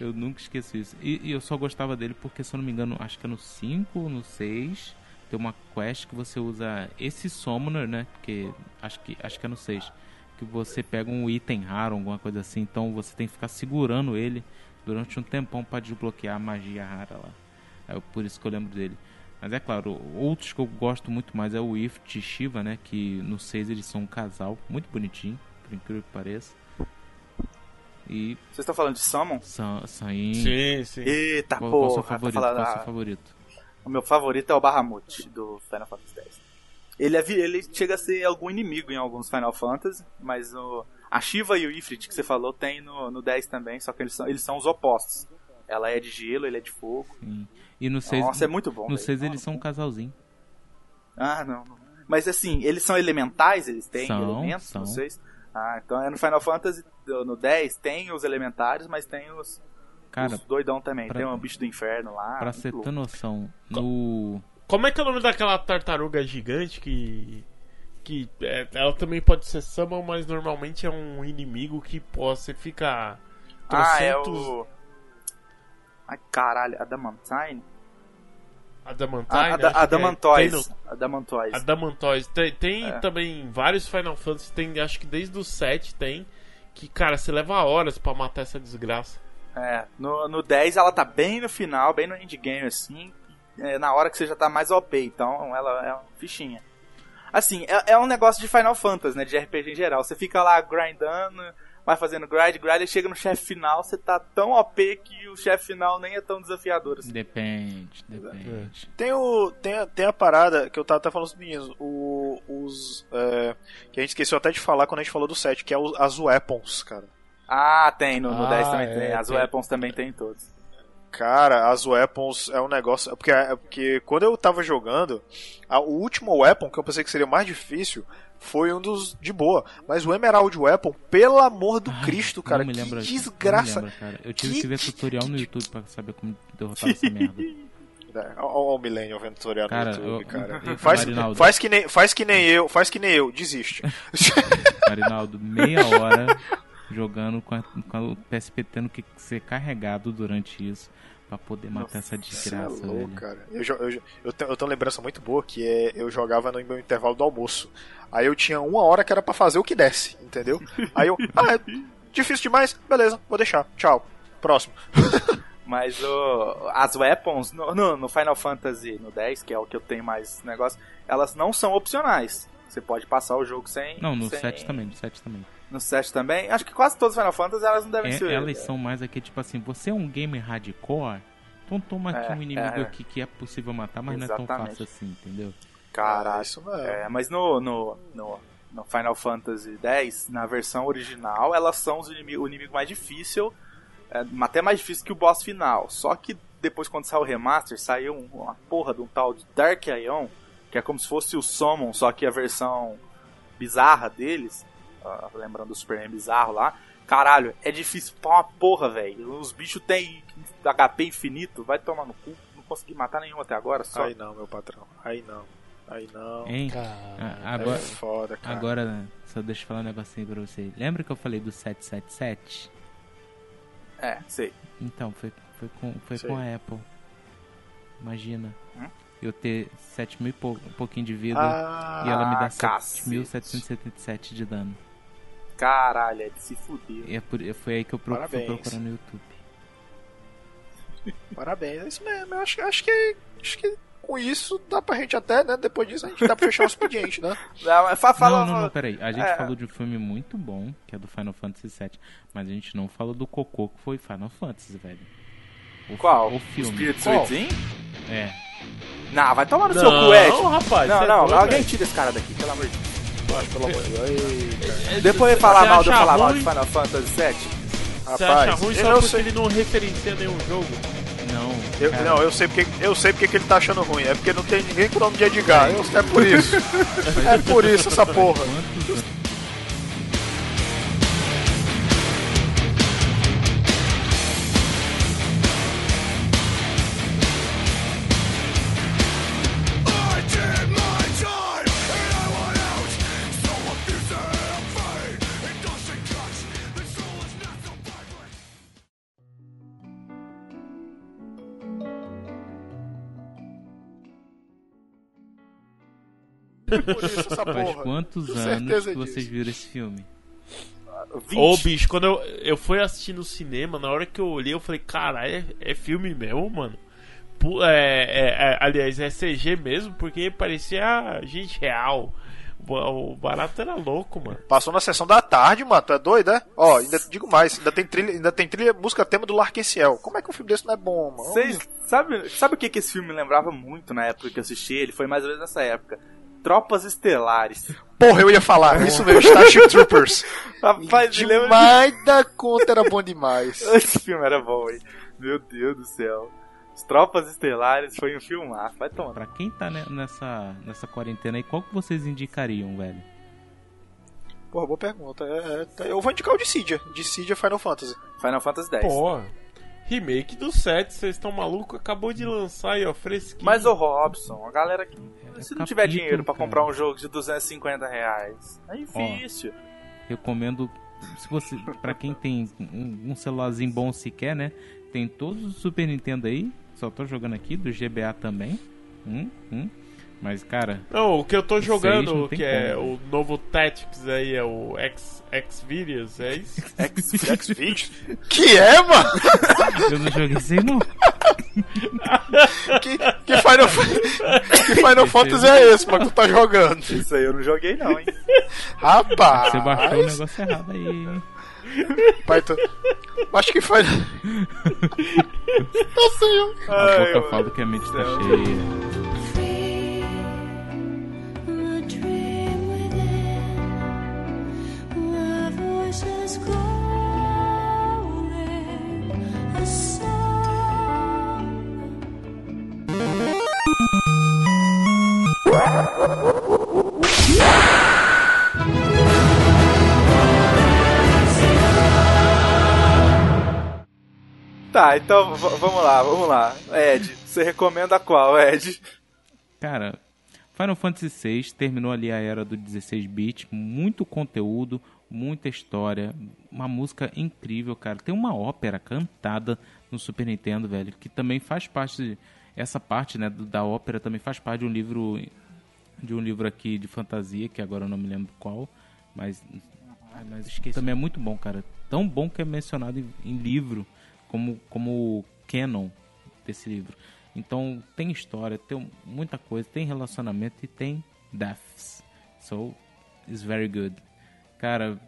B: Eu nunca esqueci isso. E, e eu só gostava dele porque, se eu não me engano, acho que é no 5 ou no 6. Tem uma quest que você usa esse Summoner, né? Porque acho que, acho que é no 6. Que você pega um item raro, alguma coisa assim. Então você tem que ficar segurando ele durante um tempão pra desbloquear a magia rara lá. É por isso que eu lembro dele. Mas é claro, outros que eu gosto muito mais é o Ift e Shiva, né? Que no 6 eles são um casal, muito bonitinho, por incrível que pareça. E
A: Vocês estão falando de Summon?
B: são, são
D: Sim, sim.
A: Eita,
B: qual, qual é o
A: porra.
B: seu
A: tá
B: favorito?
A: falando-
B: Qual é o seu
A: ah,
B: favorito?
A: O meu favorito é o Bahamut, do Final Fantasy X. Ele, é, ele chega a ser algum inimigo em alguns Final Fantasy, mas o, a Shiva e o Ifrit que você falou tem no, no 10 também, só que eles são, eles são os opostos. Ela é de gelo, ele é de fogo.
B: Sim. E no 6,
A: Nossa, é muito bom.
B: no
A: velho.
B: 6 eles são um casalzinho.
A: Ah, não, não. Mas assim, eles são elementais? Eles têm
B: São,
A: elementos?
B: são.
A: Não sei. Ah, então é no Final Fantasy, no 10, tem os elementares, mas tem os,
B: Cara,
A: os doidão também.
B: pra-
A: Tem um bicho do inferno lá.
B: pra você ter noção, no.
D: Como é que é o nome daquela tartaruga gigante que. que é, ela também pode ser summon, mas normalmente é um inimigo que pô, você fica.
A: Ah, é
D: trocentos
A: o... Ai, caralho, Adamantine?
D: Adamantine?
A: Ah,
D: acho
A: Ada-
D: que é. Tem. Tem, tem
A: É.
D: também vários Final Fantasy, tem, acho que desde o 7 tem. Que, cara, você leva horas pra matar essa desgraça.
A: É, no, no 10 ela tá bem no final, bem no endgame assim. é, na hora que você já tá mais OP, então ela é uma fichinha. Assim, é, é um negócio de Final Fantasy, né? De RPG em geral. Você fica lá grindando, vai fazendo grind, grind, e chega no chefe final, você tá tão OP que o chefe final nem é tão desafiador assim.
B: Depende, depende.
C: Tem, o, tem, a, tem a parada que eu tava até falando os meninos, o, os. é, que a gente esqueceu até de falar quando a gente falou do set, que é o, as weapons, cara.
A: Ah, tem, no, no
D: Ah,
A: 10 também
D: é,
A: tem. As
D: tem.
A: weapons também tem em todos.
C: Cara, as weapons é um negócio. é Porque, é porque quando eu tava jogando, a- o último weapon, que eu pensei que seria mais difícil, foi um dos de boa. Mas o Emerald Weapon, pelo amor do Cristo, cara,
B: não me
C: que
B: lembra,
C: desgraça.
B: Não me lembra, cara. Eu tive
C: Que-
B: que, ver tutorial no YouTube pra saber como derrotar essa merda.
C: É, Ó, o Millennium vendo tutorial
B: Cara,
C: no YouTube,
B: eu-
C: cara.
B: eu-
C: Faz,
B: Marinaldo.
C: faz, que nem, faz que nem eu, faz que nem eu, desiste.
B: Marinaldo, meia hora jogando com, a- com o PSP tendo que ser carregado durante isso pra poder matar essa
C: Você é
B: desgraça,
C: louco,
B: velho.
C: cara. Eu, eu, jo- eu, tenho, eu tenho uma lembrança muito boa que é eu jogava no meu intervalo do almoço. Aí eu tinha uma hora que era pra fazer o que desse, entendeu? Aí eu, ah, é difícil demais? Beleza, vou deixar. Tchau. Próximo.
A: Mas o, as weapons no, no- no Final Fantasy no 10, que é o que eu tenho mais negócio, elas não são opcionais. Você pode passar o jogo sem.
B: Não, no
A: sem...
B: 7 também, no 7 também.
A: No 7 também. Acho que quase todos os Final Fantasy elas não devem
B: É,
A: ser.
B: elas são mais aqui, tipo assim, você é um gamer hardcore, então toma aqui
A: É,
B: um inimigo
A: é.
B: aqui que é possível matar, mas não é tão
A: Exatamente.
B: fácil assim, entendeu?
A: Caralho.
C: Ah, isso mesmo.
A: É, mas no, no, no, no Final Fantasy X, na versão original, elas são os inimigo, o inimigo mais difícil, é, até mais difícil que o boss final. Só que depois, quando saiu o remaster, saiu um- uma porra de um tal de Dark Ion, que é como se fosse o Summon, só que a versão bizarra deles, ah, lembrando do Superman bizarro lá. Caralho, é difícil pra uma porra, velho. Os bichos têm HP infinito, vai tomar no cu. Não consegui matar nenhum até agora, só.
C: Aí não, meu patrão. Aí não. Aí não.
B: Hein?
D: Cara,
B: Ah,
C: É
B: agora,
C: foda, cara.
B: agora, só deixa eu falar um negocinho pra você. Lembra que eu falei do 777?
A: É, sei.
B: Então, foi, foi, com, foi
C: Sei.
B: com a Apple. Imagina.
A: Hum?
B: Eu ter 7 mil e pou- um pouquinho de vida
C: Ah,
B: e ela me dá
A: cacete.
B: 7.777 de dano.
A: Caralho, é de se fuder.
B: E é por, foi aí que eu pro, fui procurar no YouTube.
C: Parabéns, é isso mesmo. Eu acho, acho que. Acho que com isso dá pra gente até, né? Depois disso a gente dá pra fechar o expediente, né?
A: Não, fala,
B: não, não, não, peraí. A gente
A: É.
B: falou de um filme muito bom, que é do Final Fantasy VII, mas a gente não falou do cocô que foi Final Fantasy, velho. O,
A: Qual?
B: O filme.
A: Spirit
D: Qual?
A: Sweet Sim?
B: É.
A: Não, vai tomar no
D: Não,
A: seu cu, Ed.
D: rapaz,
A: Não,
D: é
A: não,
D: doido,
A: alguém tira esse cara daqui, pelo amor de Deus.
C: Pelo amor de Deus.
A: Depois de falar mal de eu falar mal de Final Fantasy VII,
D: Você
C: Rapaz,
D: acha ruim
C: eu
D: só porque
C: sei-
D: ele não referencia nenhum jogo?
B: Não.
C: Eu,
B: cara,
C: não, eu sei porque eu sei porque que ele tá achando ruim. É porque não tem ninguém com o nome de Edgar. Eu, é por isso. é por isso essa porra. Por isso essa
B: Faz
C: porra.
B: quantos
C: Tenho
B: anos que vocês
C: disso.
B: viram esse filme?
A: 20.
D: Ô, bicho, quando eu, eu fui assistir no cinema, na hora que eu olhei, eu falei, caralho, é, é filme mesmo, mano? É, é- é- aliás, é CG mesmo, porque parecia gente real. O, barato era louco, mano.
C: Passou na sessão da tarde, mano. Tu é doido, é? Ó, ainda digo mais, ainda tem trilha, ainda tem trilha, música tema do Larqueciel. Como é que um filme desse não é bom, mano?
A: Vocês sabe, sabe o que, que esse filme lembrava muito na época que eu assisti? Ele foi mais ou menos nessa época. Tropas Estelares.
C: Porra, eu ia falar. Isso mesmo, Starship Troopers.
A: Rapaz, lembra...
C: Demais da conta era bom demais.
A: Esse filme era bom, hein? Meu Deus do céu. As Tropas Estelares foi um filmaço. Vai tomar.
B: Pra quem tá ne- nessa, nessa quarentena aí, qual que vocês indicariam, velho?
C: Porra, boa pergunta. É, é, eu vou indicar o Dissidia. Dissidia Final Fantasy.
A: Final Fantasy X.
D: Pô, remake do 7, vocês estão malucos? Acabou de lançar aí, ó, fresquinho.
A: Mas o Robson, a galera que.
B: É
A: Se não tiver dinheiro pra
B: cara.
A: comprar um jogo de 250 reais, é difícil.
B: Recomendo, se você, pra quem tem um, um celularzinho bom sequer, né? Tem todos os Super Nintendo aí, só tô jogando aqui, do GBA também. Hum, hum. Mas, cara,
D: Não, o que eu tô jogando, que é
B: como,
D: o novo Tactics aí, é o X, Xvideos, é isso?
C: X-Videos? que é, mano?
B: eu não joguei isso aí não.
C: que, que Final, que Final Fantasy é esse, mas tu tá jogando?
A: Isso aí eu não joguei não, hein?
C: Rapaz!
B: Você baixou o negócio errado aí, hein?
C: Pai, tu... Acho que faz. Não sei, eu.
B: A
A: Ai,
B: boca
A: mano.
B: fala que a mente tá cheia.
A: Tá, então vamos lá, vamos lá. Ed, você recomenda qual, Ed?
B: Cara, Final Fantasy VI terminou ali a era do 16-bit, muito conteúdo, muita história, uma música incrível, cara. Tem uma ópera cantada no Super Nintendo, velho, que também faz parte essa parte, né, da ópera também faz parte de um livro de um livro aqui de fantasia, que agora eu não me lembro qual, mas, mas esqueci. Também é muito bom, cara. Tão bom que é mencionado em, em livro como como canon desse livro. Então tem história, tem muita coisa, tem relacionamento e tem deaths. So it's very good. Cara,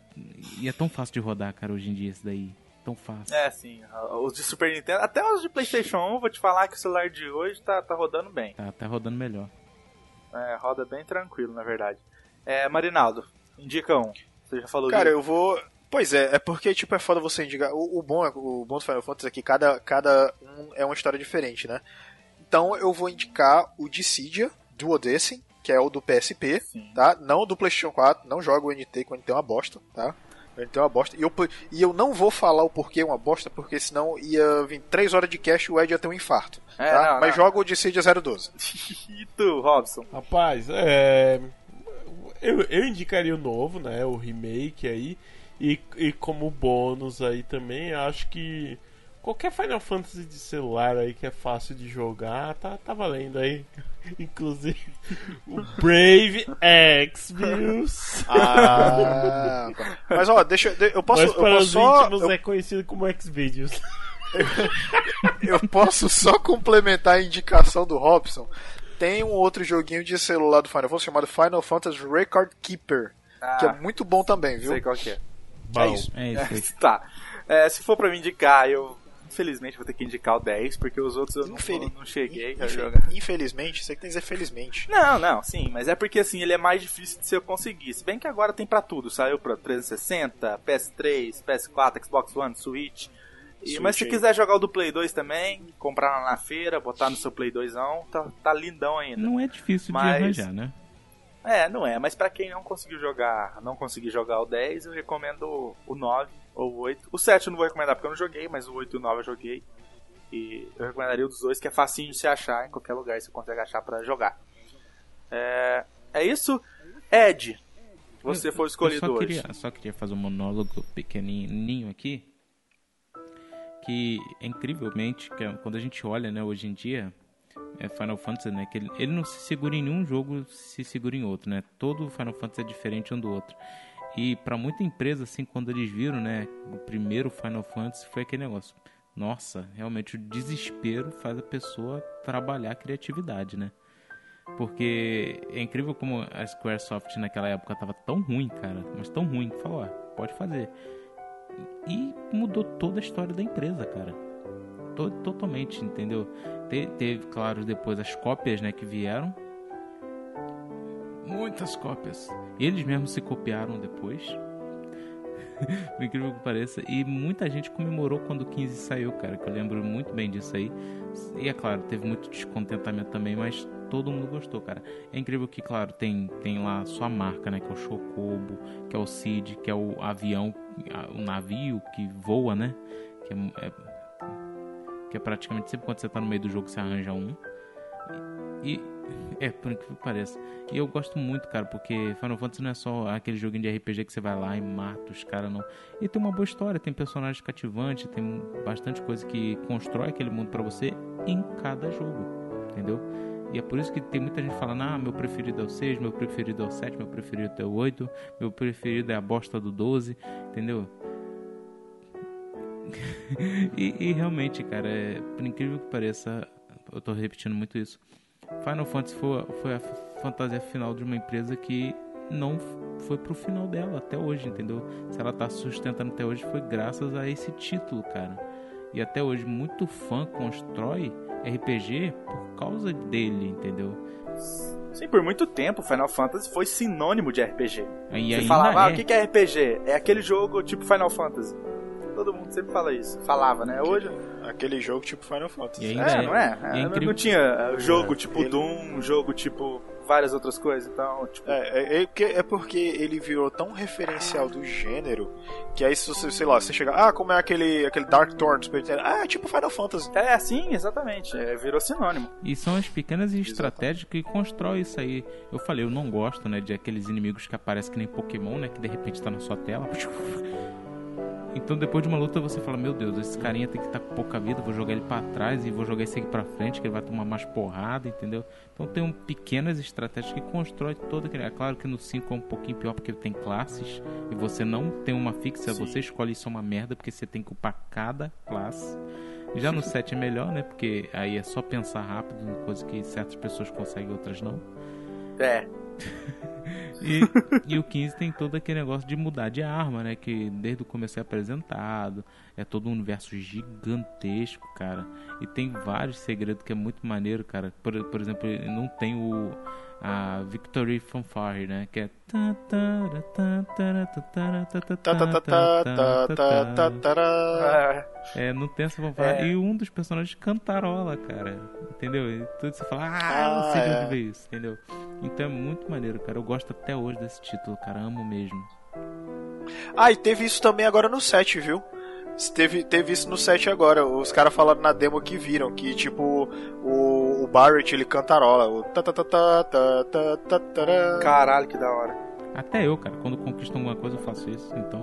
B: e é tão fácil de rodar, cara, hoje em dia esse daí. Tão fácil.
A: É, sim, os de Super Nintendo, até os de Playstation 1, vou te falar que o celular de hoje tá, tá rodando bem.
B: Tá, tá rodando melhor.
A: É, roda bem tranquilo, na verdade. É, Marinaldo, indica um. Você já falou
C: Cara,
A: de...
C: eu vou. Pois é, é porque tipo é foda você indicar. O, o bom é- o bom do Final Fantasy é que cada, cada um é uma história diferente, né? Então eu vou indicar o Dissidia Duodecim, que é o do PSP,
A: Sim.
C: tá? Não o do PlayStation 4, não jogo o NT, que o NT é uma bosta, tá? O NT é uma bosta. E eu, e eu não vou falar o porquê é uma bosta, porque senão ia vir 3 horas de cash e o Ed ia ter um infarto.
A: É,
C: tá?
A: não,
C: Mas
A: não.
C: joga o Dissidia 012.
A: E tu, Robson?
D: Rapaz, é. Eu, eu indicaria o novo, né? O remake aí. E, e como bônus aí também, acho que qualquer Final Fantasy de celular aí que é fácil de jogar, tá, tá valendo aí. Inclusive o Brave Exvius.
C: Ah, tá. Mas ó, deixa de- eu posso,
D: Mas
C: eu
D: para
C: posso
D: os
C: só
D: íntimos
C: eu,
D: é conhecido como Xvideos.
C: eu posso só complementar a indicação do Robson. Tem um outro joguinho de celular do Final Fantasy chamado Final Fantasy Record Keeper,
A: Ah,
C: que é muito bom também, viu?
A: sei qual que é.
C: É isso.
B: É isso aí.
A: tá. É, se for pra me indicar, eu infelizmente vou ter que indicar o 10, porque os outros eu não,
C: Infeli-
A: não cheguei a jogar.
C: Infelizmente, você que tem que dizer felizmente.
A: Não, não, sim, mas é porque assim, ele é mais difícil de se eu conseguir. Se bem que agora tem pra tudo, saiu pra 360, PS3, PS4, Xbox One, Switch. E-
C: Switch
A: mas se
C: aí.
A: quiser jogar o do Play 2 também, comprar lá na feira, botar no seu Play 2, tá, tá lindão ainda.
B: Não é difícil
A: Mas-
B: de arranjar, né?
A: É, não é, mas pra quem não conseguiu jogar, não conseguiu jogar o 10, eu recomendo o 9 ou o 8. O 7 eu não vou recomendar porque eu não joguei, mas o 8 e o 9 eu joguei. E eu recomendaria o dos dois, que é facinho de se achar, em qualquer lugar você consegue achar pra jogar. É, é isso? Ed, você foi o
B: Eu
A: escolhido
B: só
A: hoje.
B: queria, só queria fazer um monólogo pequenininho aqui. Que incrivelmente, que é- quando a gente olha, né, hoje em dia, é Final Fantasy, né, que ele, ele não se segura em nenhum jogo, se segura em outro, né? Todo Final Fantasy é diferente um do outro. E pra muita empresa, assim, quando eles viram, né, o primeiro Final Fantasy foi aquele negócio. Nossa, realmente o desespero faz a pessoa trabalhar a criatividade, né? Porque é incrível como a Squaresoft naquela época tava tão ruim, cara, mas tão ruim que falou, ó, pode fazer. E mudou toda a história da empresa, cara. To- totalmente, entendeu? Te- teve, claro, depois as cópias, né, que vieram. Muitas cópias. Eles mesmos se copiaram depois. Por incrível que pareça. E muita gente comemorou quando o 15 saiu, cara. Que eu lembro muito bem disso aí. E é claro, teve muito descontentamento também, mas todo mundo gostou, cara. É incrível que, claro, tem, tem lá sua marca, né? Que é o Chocobo, que é o Cid, que é o avião, o navio que voa, né? Que é, é- que é praticamente sempre quando você tá no meio do jogo você arranja um. E, é, por incrível que pareça. E eu gosto muito, cara, porque Final Fantasy não é só aquele joguinho de RPG que você vai lá e mata os caras, não. E tem uma boa história, tem personagens cativantes, tem bastante coisa que constrói aquele mundo pra você em cada jogo, entendeu? E é por isso que tem muita gente falando, ah, meu preferido é o 6, meu preferido é o 7, meu preferido é o 8, meu preferido é a bosta do 12, entendeu? e, e realmente, cara, é, por incrível que pareça, eu tô repetindo muito isso. Final Fantasy foi, foi a fantasia final de uma empresa que não foi pro final dela até hoje, entendeu? Se ela tá sustentando até hoje foi graças a esse título, cara. E até hoje muito fã constrói RPG por causa dele, entendeu?
A: Sim, por muito tempo Final Fantasy foi sinônimo de RPG.
B: E
A: Você falava, ah,
B: é.
A: o que que é RPG? É aquele jogo tipo Final Fantasy. Mundo sempre fala isso. Falava, né? Hoje.
C: Aquele jogo tipo Final
B: E
C: Fantasy.
B: ainda
A: É,
B: é,
A: não é?
B: é
A: É, não-
B: incrível.
A: não tinha é, jogo tipo
C: Ele-
A: Doom, jogo tipo várias outras coisas. Então, tipo.
C: É, é, é porque, é ele virou tão referencial do gênero que aí se você, sei lá, você chega, ah, como é aquele, aquele Dark Thorn do Super Nintendo? Ah, é tipo Final Fantasy.
A: É, assim, exatamente. É, virou sinônimo.
B: E são as pequenas estratégias que constroem isso aí. Eu falei, eu não gosto, né, de aqueles inimigos que aparecem que nem Pokémon, né, que de repente tá na sua tela. Então depois de uma luta você fala, meu Deus, esse carinha tem que estar com pouca vida, vou jogar ele pra trás e vou jogar esse aqui pra frente, que ele vai tomar mais porrada, entendeu? Então tem um, pequenas estratégias que constrói todo aquele. É claro que no 5 é um pouquinho pior porque tem classes e você não tem uma fixa,
A: Sim.
B: você escolhe isso é uma merda porque você tem que upar cada classe. Já no 7 é melhor, né? Porque aí é só pensar rápido, coisa que certas pessoas conseguem, outras não.
A: É.
B: E, e o 15 tem todo aquele negócio de mudar de arma, né? Que desde o começo é apresentado. É todo um universo gigantesco, cara. E tem vários segredos que é muito maneiro, cara. Por, por exemplo, não tem o. A Victory Fanfare, né? Que é.
C: Tá, tá, tá, tá, tá, tá, tá.
A: É,
B: É, não tem essa fanfare.
A: É.
B: E um dos personagens cantarola, cara. Entendeu? E tudo você fala, ah,
C: Ah,
B: não sei de
C: é.
B: onde veio isso, entendeu? Então é muito maneiro, cara. Eu gosto até hoje desse título, cara. Amo mesmo.
C: Ah, e teve isso também agora no 7, viu? Teve, teve isso no 7 agora. Os caras falaram na demo que viram que, tipo, o, o Barrett ele cantarola. O tá, tá, tá, tá, tá, tá, tá, tará.
A: caralho, que da hora.
B: Até eu, cara. Quando conquisto alguma coisa eu faço isso. Então.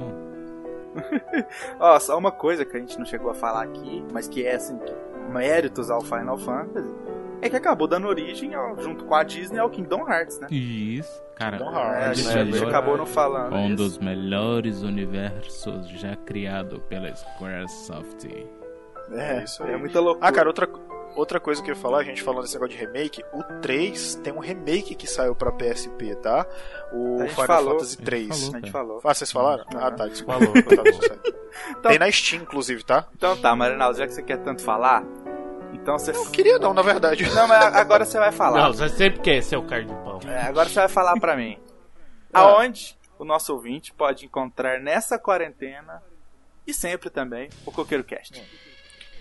A: Ó, só uma coisa que a gente não chegou a falar aqui, mas que é assim, que méritos ao Final Fantasy, é que acabou dando origem, ao- junto com a Disney, ao Kingdom Hearts, né?
B: Isso, cara.
C: Kingdom
A: É, a
C: Hearts,
A: gente,
B: um
A: a gente
B: melhor-
A: acabou não falando.
B: Um
A: isso.
B: dos melhores universos já criado pela Squaresoft.
A: É,
C: isso aí.
A: é muita loucura.
C: Ah, cara, outra, outra coisa que eu ia falar, a gente falando desse negócio de remake, o 3 tem um remake que saiu pra PSP, tá? O Final
A: falou.
C: Fantasy
B: A gente
C: 3.
B: falou.
A: A gente falou.
C: Ah, vocês falaram?
A: Uhum.
C: Ah, tá, desculpa.
D: Falou,
C: Tá,
D: falou.
C: certo. Tem na Steam, inclusive, tá?
A: Então tá, Marinaldo, já que você quer tanto falar, então você.
C: Não queria não, na verdade.
A: Não, mas agora você vai falar.
D: Não, você sempre quer ser o cara de pau.
A: É, agora você vai falar pra mim.
C: Ah.
A: Aonde o nosso ouvinte pode encontrar nessa quarentena e sempre também o Coqueiro Cast.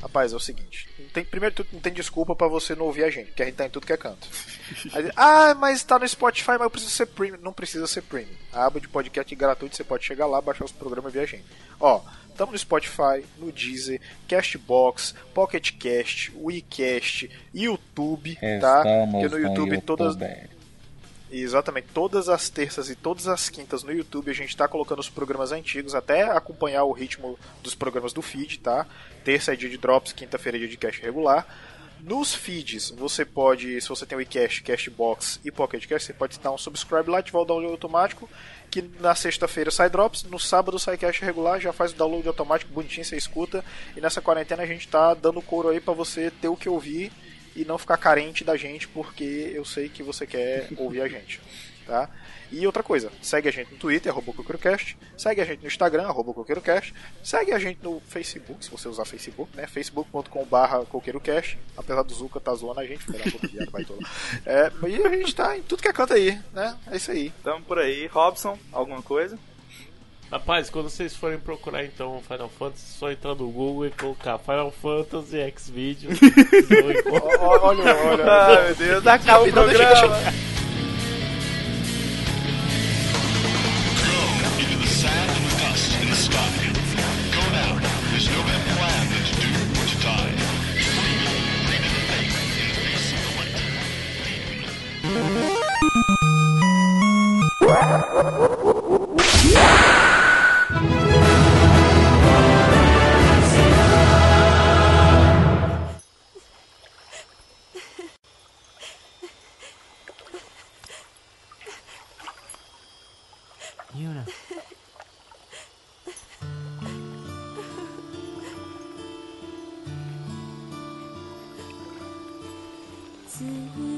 C: Rapaz, é o seguinte. Tem, primeiro, tudo, não tem desculpa pra você não ouvir a gente, porque a gente tá em tudo que é canto. Aí, ah, mas tá no Spotify, mas eu preciso ser premium. Não precisa ser premium. A aba de podcast é gratuito, você pode chegar lá, baixar os programas e ver a gente. Ó, estamos no Spotify, no Deezer, Castbox, Pocket Cast, WeCast, YouTube, tá? Porque no YouTube todas. Exatamente, todas as terças e todas as quintas no YouTube a gente tá colocando os programas antigos, até acompanhar o ritmo dos programas do feed, tá? Terça é dia de drops, quinta-feira é dia de cast regular. Nos feeds, você pode, se você tem o iCast, Castbox e Pocket Cast, você pode dar um subscribe lá, ativar o download automático, que na sexta-feira sai drops, no sábado sai cast regular, já faz o download automático, bonitinho, você escuta. E nessa quarentena a gente tá dando couro aí pra você ter o que ouvir e não ficar carente da gente, porque eu sei que você quer ouvir a gente, tá? E outra coisa, segue a gente no Twitter, CoqueiroCast, segue a gente no Instagram, CoqueiroCast, segue a gente no Facebook, se você usar Facebook, né? facebook.com.br CoqueiroCast, apesar do Zuka tá zoando a gente, viado, vai todo. É, e a gente tá em tudo que é canto aí, né? É isso aí.
A: Tamo por aí. Robson, alguma coisa?
D: Rapaz, quando vocês forem procurar então Final Fantasy, é só entrar no Google e colocar Final Fantasy X Videos.
C: Ó, Olha, olha.
A: Ai, meu Deus, acaba o
C: Então deixa-
A: programa.
F: into
G: 思。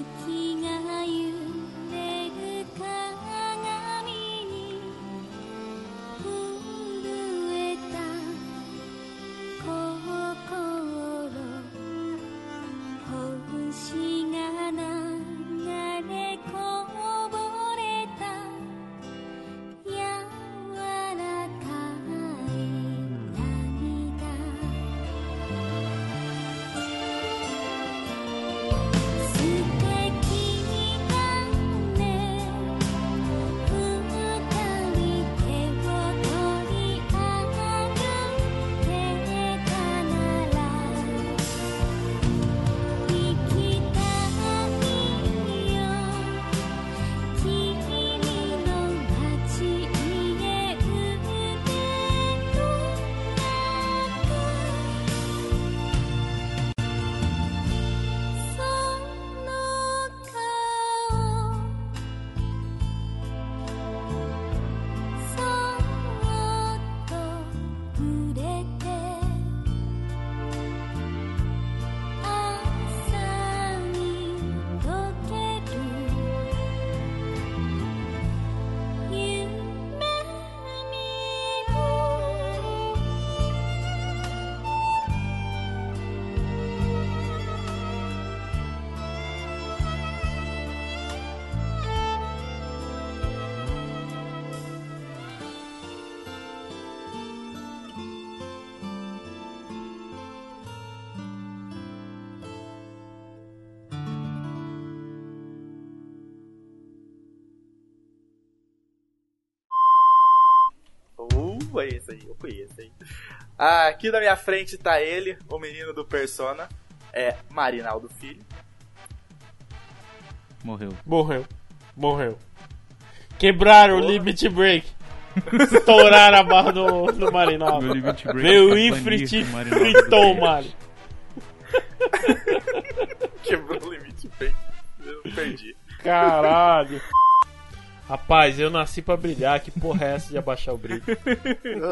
G: É esse aí, eu conheço aí. Ah, aqui na minha frente tá ele, o menino do Persona. É Marinaldo Filho.
B: Morreu.
D: Morreu. Morreu. Quebraram o limit break. Estouraram a barra do, do Marinaldo.
B: Meu limit break
D: Veio o Ifrit e
B: Marinaldo
D: fritou o
B: do
D: Mari.
G: Quebrou o limite bem. Eu perdi.
D: Caralho. Rapaz, eu nasci pra brilhar. Que porra é essa de abaixar o brilho?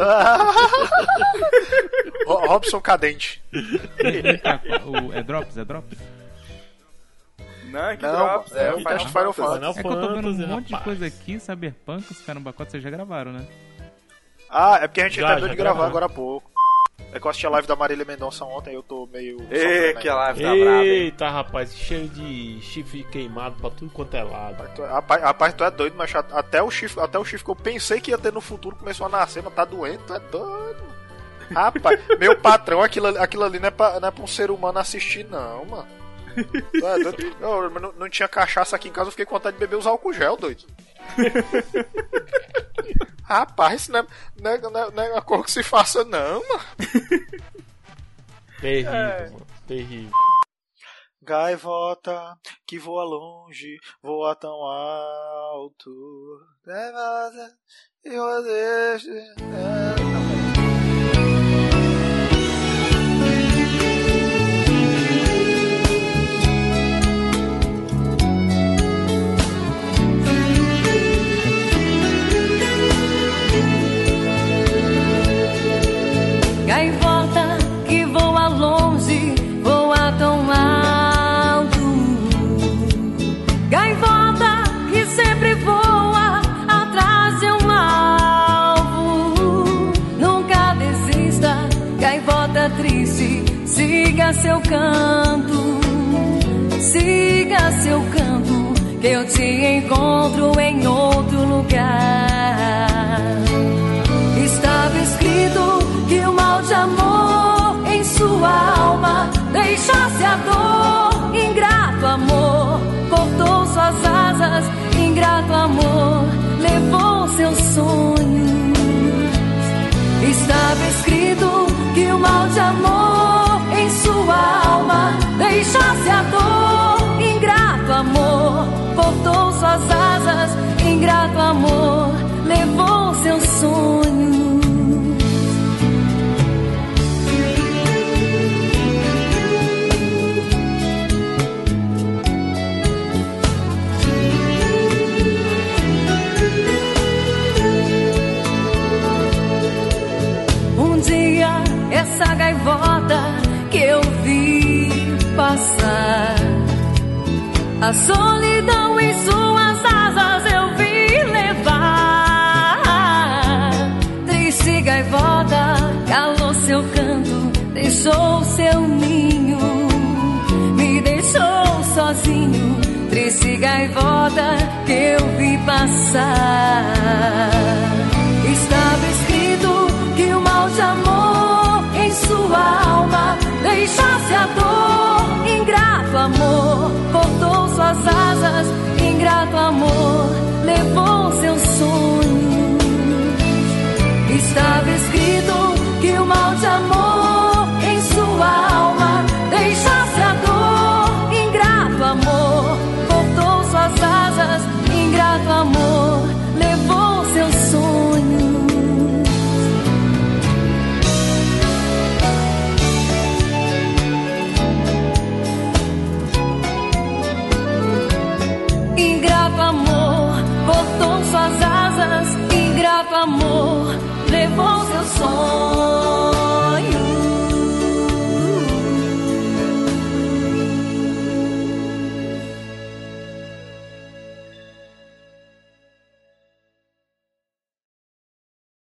H: Ro- Robson Cadente.
B: O, é Drops? É Drops?
G: Não, que
H: Não,
G: drops. É,
H: é
G: o Final
H: teste Final
G: Fantasy.
H: Fantasy.
B: É que eu tô vendo um
D: Fantasy,
B: monte de coisa aqui, Cyberpunk, os caramba, quatro vocês já gravaram, né?
H: Ah, é porque a gente
D: Já, já
H: de gravar agora há pouco. É que eu assisti a live da Marília Mendonça ontem, eu tô meio.
G: Ê,
H: sofrendo
G: que
H: ainda.
G: live tá brava?
D: Eita, rapaz, cheio de chifre queimado pra tudo quanto é lado.
H: Tu- Rapaz, rapaz, tu é doido, mas até o chifre, até o chifre que eu pensei que ia ter no futuro começou a nascer, mas tá doente, tu é doido. Rapaz, meu patrão, aquilo, ali- aquilo ali não é, pra, não é pra um ser humano assistir, não, mano. Tu é doido? Eu, mas não, não tinha cachaça aqui em casa, eu fiquei com vontade de beber os álcool gel, doido. Rapaz, isso não é, não, é, não, é, não é uma coisa que se faça, não, mano.
D: Terrível,
G: É.
D: mano. Terrível.
H: Gaivota que voa longe, voa tão alto. Levada e rodeja. É, não, peraí.
I: A
H: solidão em suas asas eu vi levar. Triste gaivota calou seu canto, deixou seu ninho, me deixou sozinho. Triste gaivota que eu vi passar. Estava escrito que o mal de amor em sua alma deixasse a dor. Suas asas. Ingrato amor levou seus sonhos. Estava escrito que o mal de amor levou seus sonhos.